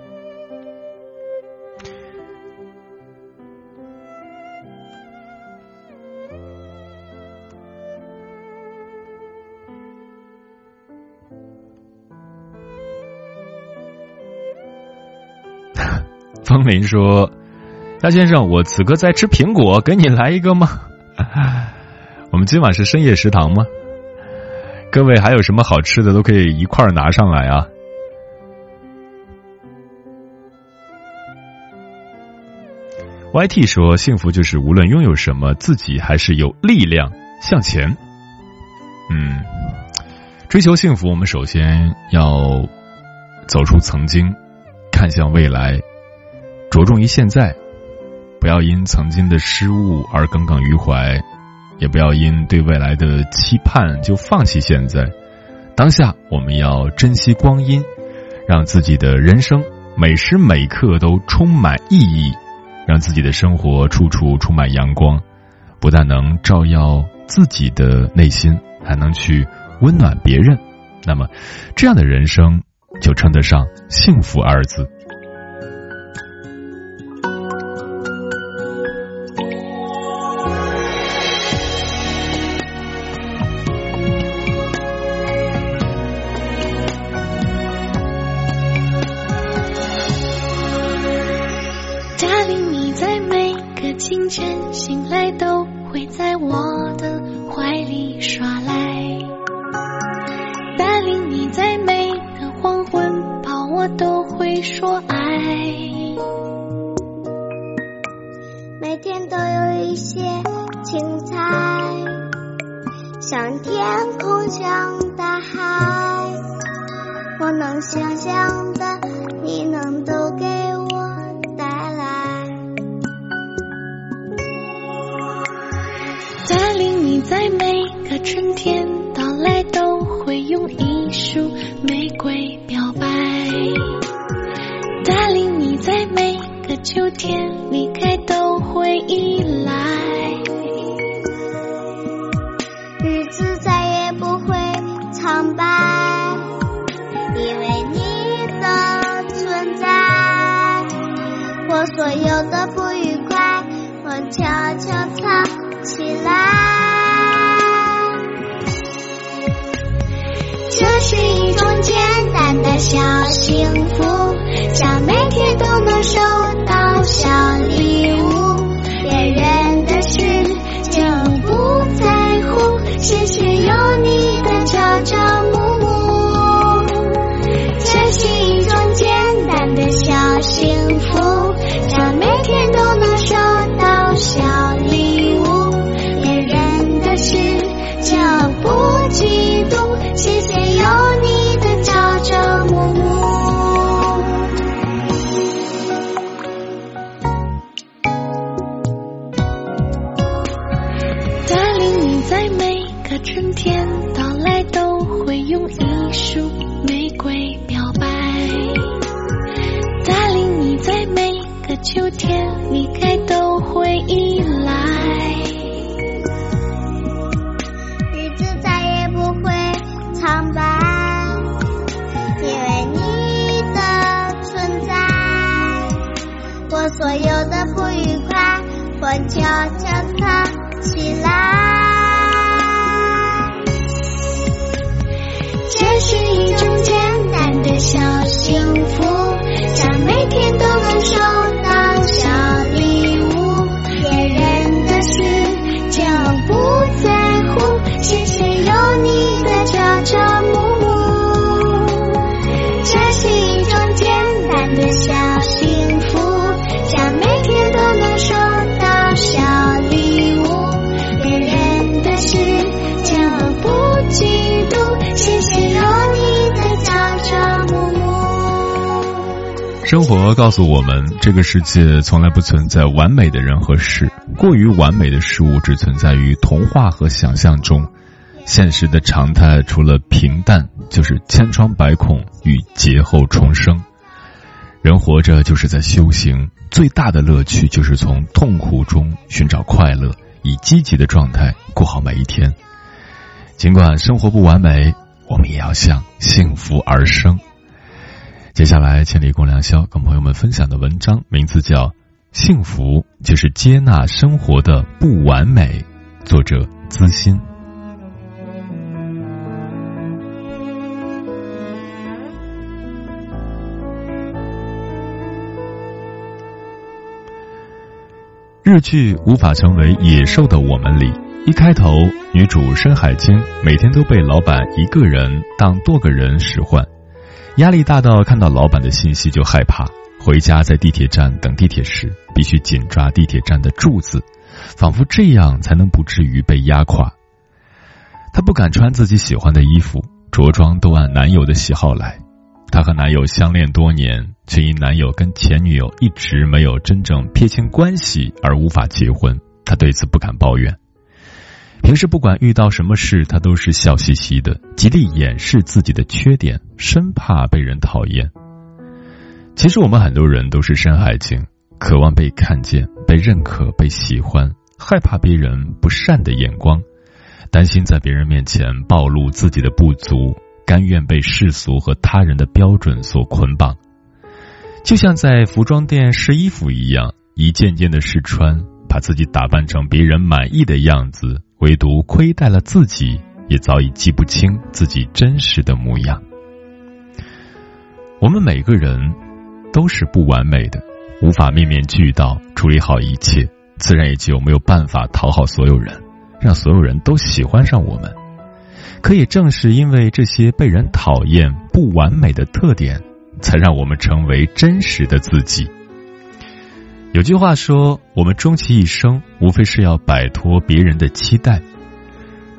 风林说：“大先生，我此刻在吃苹果，给你来一个吗？我们今晚是深夜食堂吗？各位还有什么好吃的，都可以一块儿拿上来啊。” YT 说：“幸福就是无论拥有什么，自己还是有力量向前。”嗯，追求幸福，我们首先要走出曾经，看向未来。着重于现在，不要因曾经的失误而耿耿于怀，也不要因对未来的期盼就放弃现在。当下，我们要珍惜光阴，让自己的人生每时每刻都充满意义，让自己的生活处处充满阳光，不但能照耀自己的内心，还能去温暖别人。那么，这样的人生就称得上幸福二字。我所有的不愉快，我悄悄藏起来。这是一种简单的小幸福，想每天都能收到小礼玫瑰表白。带领你在每个秋天离开都会依赖。日子再也不会苍白，因为你的存在，我所有的不愉快我悄悄藏起来。小幸福，想每天都能收生活告诉我们，这个世界从来不存在完美的人和事，过于完美的事物只存在于童话和想象中。现实的常态除了平淡，就是千疮百孔与劫后重生。人活着就是在修行，最大的乐趣就是从痛苦中寻找快乐，以积极的状态过好每一天。尽管生活不完美，我们也要向幸福而生。接下来，千里共良宵跟朋友们分享的文章名字叫《幸福就是接纳生活的不完美》，作者资欣。日剧《无法成为野兽的我们》里，一开头，女主深海晶每天都被老板一个人当多个人使唤，压力大到看到老板的信息就害怕。回家在地铁站等地铁时，必须紧抓地铁站的柱子，仿佛这样才能不至于被压垮。她不敢穿自己喜欢的衣服，着装都按男友的喜好来。她和男友相恋多年，却因男友跟前女友一直没有真正撇清关系而无法结婚。她对此不敢抱怨。平时不管遇到什么事，他都是笑嘻嘻的，极力掩饰自己的缺点，生怕被人讨厌。其实我们很多人都是深海鲸，渴望被看见、被认可、被喜欢，害怕别人不善的眼光，担心在别人面前暴露自己的不足。甘愿被世俗和他人的标准所捆绑，就像在服装店试衣服一样，一件件的试穿，把自己打扮成别人满意的样子，唯独亏待了自己，也早已记不清自己真实的模样。我们每个人都是不完美的，无法面面俱到处理好一切，自然也就没有办法讨好所有人，让所有人都喜欢上我们。可也正是因为这些被人讨厌、不完美的特点，才让我们成为真实的自己。有句话说：“我们终其一生，无非是要摆脱别人的期待。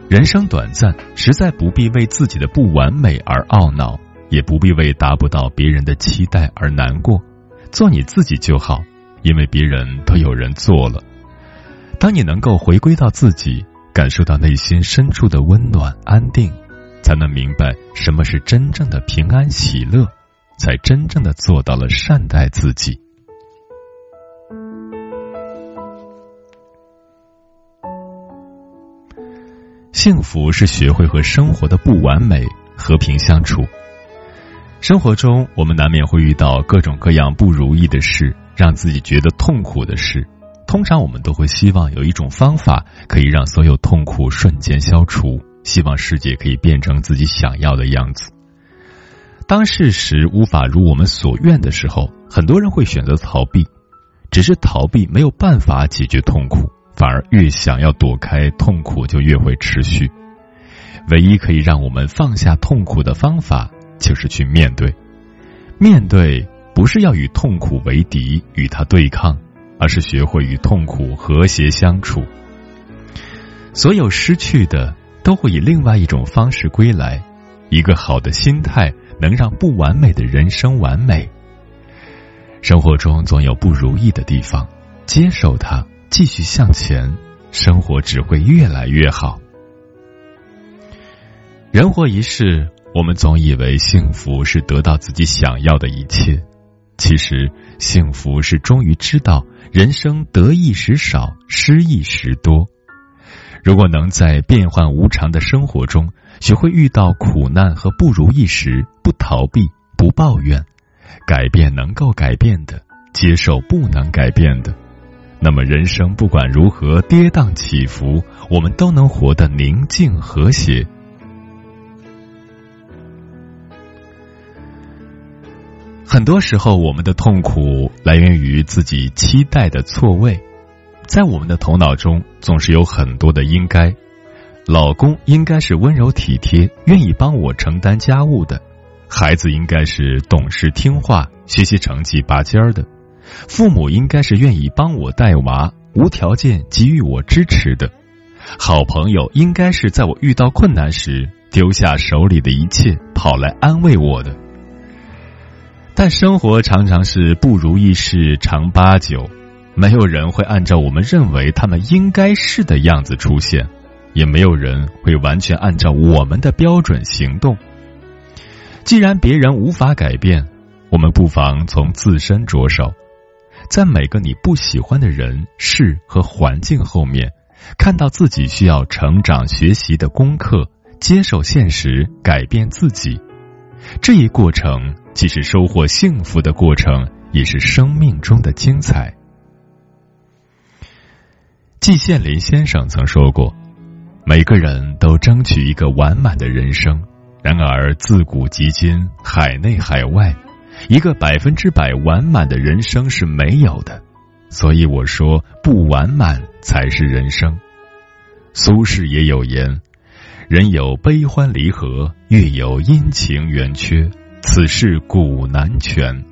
人生短暂，实在不必为自己的不完美而懊恼，也不必为达不到别人的期待而难过。做你自己就好，因为别人都有人做了。当你能够回归到自己。”感受到内心深处的温暖安定，才能明白什么是真正的平安喜乐，才真正的做到了善待自己。幸福是学会和生活的不完美和平相处。生活中，我们难免会遇到各种各样不如意的事，让自己觉得痛苦的事。通常我们都会希望有一种方法可以让所有痛苦瞬间消除，希望世界可以变成自己想要的样子。当事实无法如我们所愿的时候，很多人会选择逃避。只是逃避没有办法解决痛苦，反而越想要躲开痛苦，就越会持续。唯一可以让我们放下痛苦的方法，就是去面对。面对不是要与痛苦为敌，与他对抗。而是学会与痛苦和谐相处。所有失去的都会以另外一种方式归来。一个好的心态能让不完美的人生完美。生活中总有不如意的地方，接受它，继续向前，生活只会越来越好。人活一世，我们总以为幸福是得到自己想要的一切，其实幸福是终于知道人生得意时少，失意时多。如果能在变幻无常的生活中，学会遇到苦难和不如意时不逃避、不抱怨，改变能够改变的，接受不能改变的，那么人生不管如何跌宕起伏，我们都能活得宁静和谐。很多时候，我们的痛苦来源于自己期待的错位，在我们的头脑中总是有很多的应该。老公应该是温柔体贴、愿意帮我承担家务的；孩子应该是懂事听话、学习成绩拔尖儿的；父母应该是愿意帮我带娃、无条件给予我支持的；好朋友应该是在我遇到困难时丢下手里的一切跑来安慰我的。但生活常常是不如意事常八九，没有人会按照我们认为他们应该是的样子出现。也没有人会完全按照我们的标准行动。既然别人无法改变，我们不妨从自身着手，在每个你不喜欢的人、事和环境后面，看到自己需要成长学习的功课，接受现实，改变自己。这一过程既是收获幸福的过程，也是生命中的精彩。季羡林先生曾说过。每个人都争取一个完满的人生，然而自古及今，海内海外，一个百分之百完满的人生是没有的。所以我说，不完满才是人生。苏轼也有言：“人有悲欢离合，月有阴晴圆缺，此事古难全。”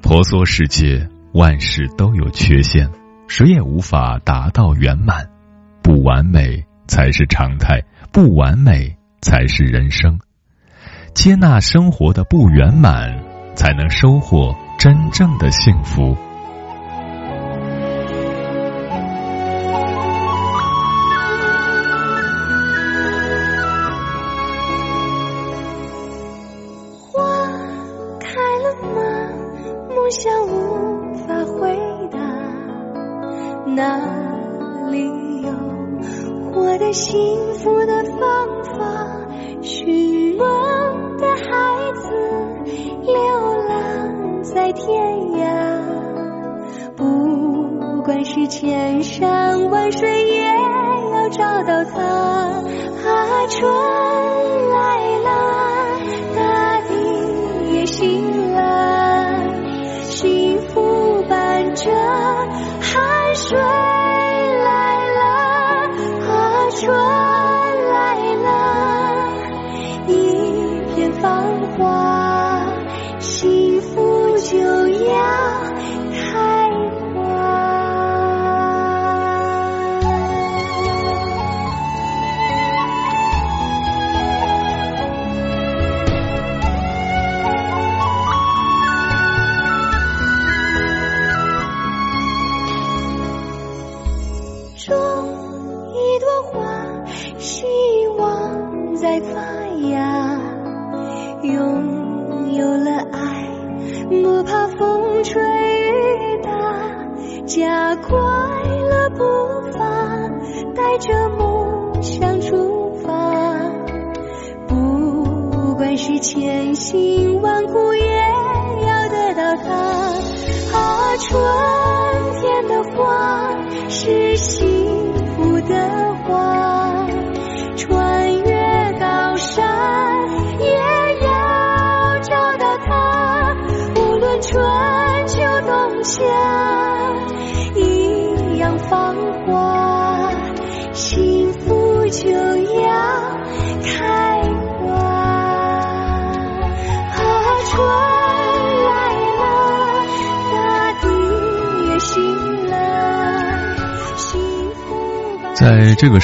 婆娑世界，万事都有缺陷，谁也无法达到圆满。不完美才是常态，不完美才是人生。接纳生活的不圆满，才能收获真正的幸福。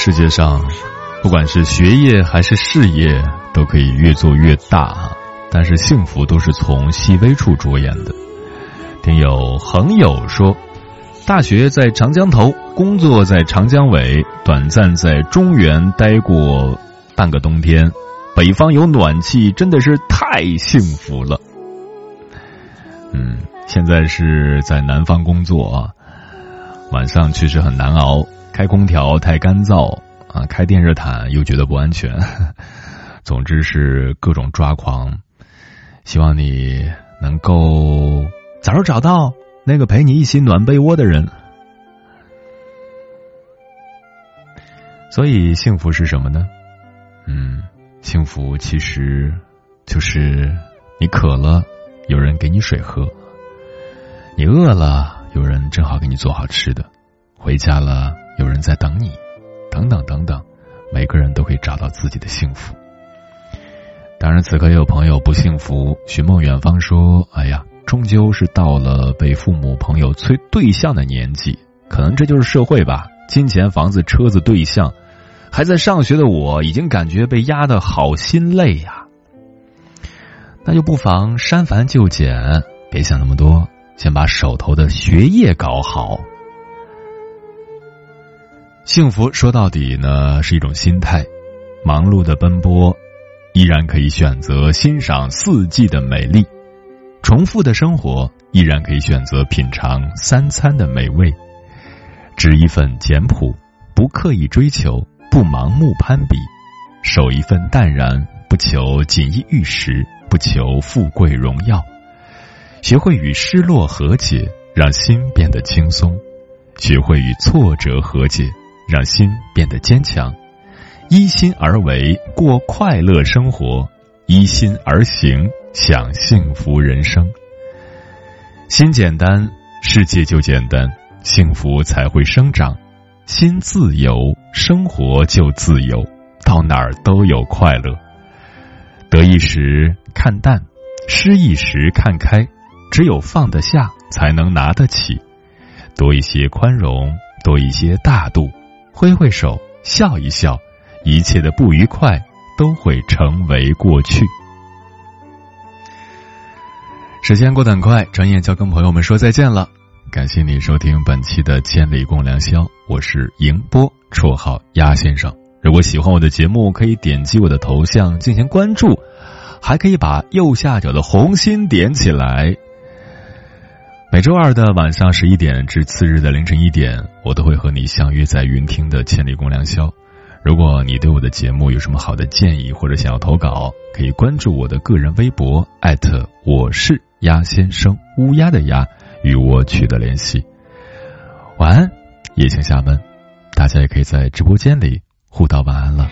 世界上，不管是学业还是事业，都可以越做越大，但是幸福都是从细微处着眼的。听友恒友说，大学在长江头，工作在长江尾，短暂在中原待过半个冬天，北方有暖气真的是太幸福了。嗯，现在是在南方工作啊，晚上确实很难熬，开空调太干燥啊，开电热毯又觉得不安全，总之是各种抓狂。希望你能够早日找到那个陪你一起暖被窝的人。所以，幸福是什么呢？嗯，幸福其实就是你渴了，有人给你水喝；你饿了，有人正好给你做好吃的；回家了，有人在等你，等等等等。每个人都可以找到自己的幸福。当然，此刻也有朋友不幸福。寻梦远方说：“哎呀，终究是到了被父母朋友催对象的年纪，可能这就是社会吧。金钱、房子、车子、对象，还在上学的我，已经感觉被压得好心累呀。那就不妨删繁就简，别想那么多，先把手头的学业搞好。幸福说到底呢，是一种心态。忙碌的奔波。”依然可以选择欣赏四季的美丽，重复的生活依然可以选择品尝三餐的美味，执一份简朴，不刻意追求，不盲目攀比，守一份淡然，不求锦衣玉食，不求富贵荣耀，学会与失落和解，让心变得轻松；学会与挫折和解，让心变得坚强。依心而为，过快乐生活；依心而行，享幸福人生。心简单，世界就简单，幸福才会生长。心自由，生活就自由，到哪儿都有快乐。得意时看淡，失意时看开。只有放得下，才能拿得起。多一些宽容，多一些大度，挥挥手，笑一笑。一切的不愉快都会成为过去。时间过得很快，转眼就要跟朋友们说再见了。感谢你收听本期的《千里共良宵》，我是迎波，绰号鸭先生。如果喜欢我的节目，可以点击我的头像进行关注，还可以把右下角的红心点起来。每周二的晚上十一点至次日的凌晨一点，我都会和你相约在云听的《千里共良宵》。如果你对我的节目有什么好的建议，或者想要投稿，可以关注我的个人微博，艾特我是鸭先生，乌鸦的鸭，与我取得联系。晚安，也请下班，大家也可以在直播间里互道晚安了。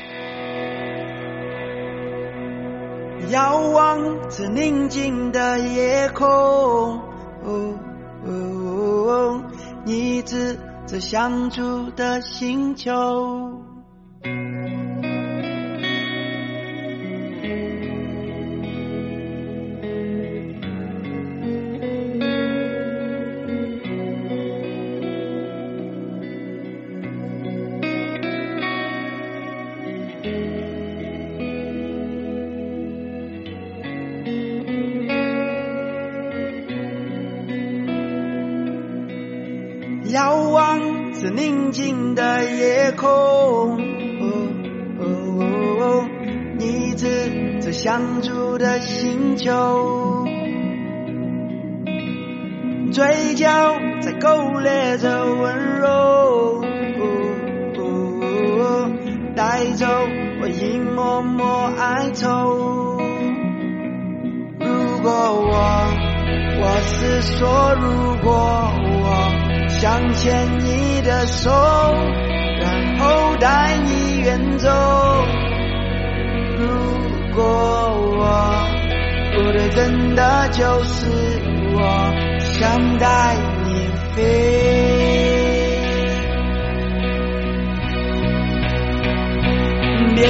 遥望着宁静的夜空，哦你指着相住的星球。宁静的夜空，你指着相住的星球，嘴角在勾勒着温柔，带走我一抹抹哀愁。如果我，我是说，如果我。想牵你的手，然后带你远走。如果我不对，真的就是我想带你飞。别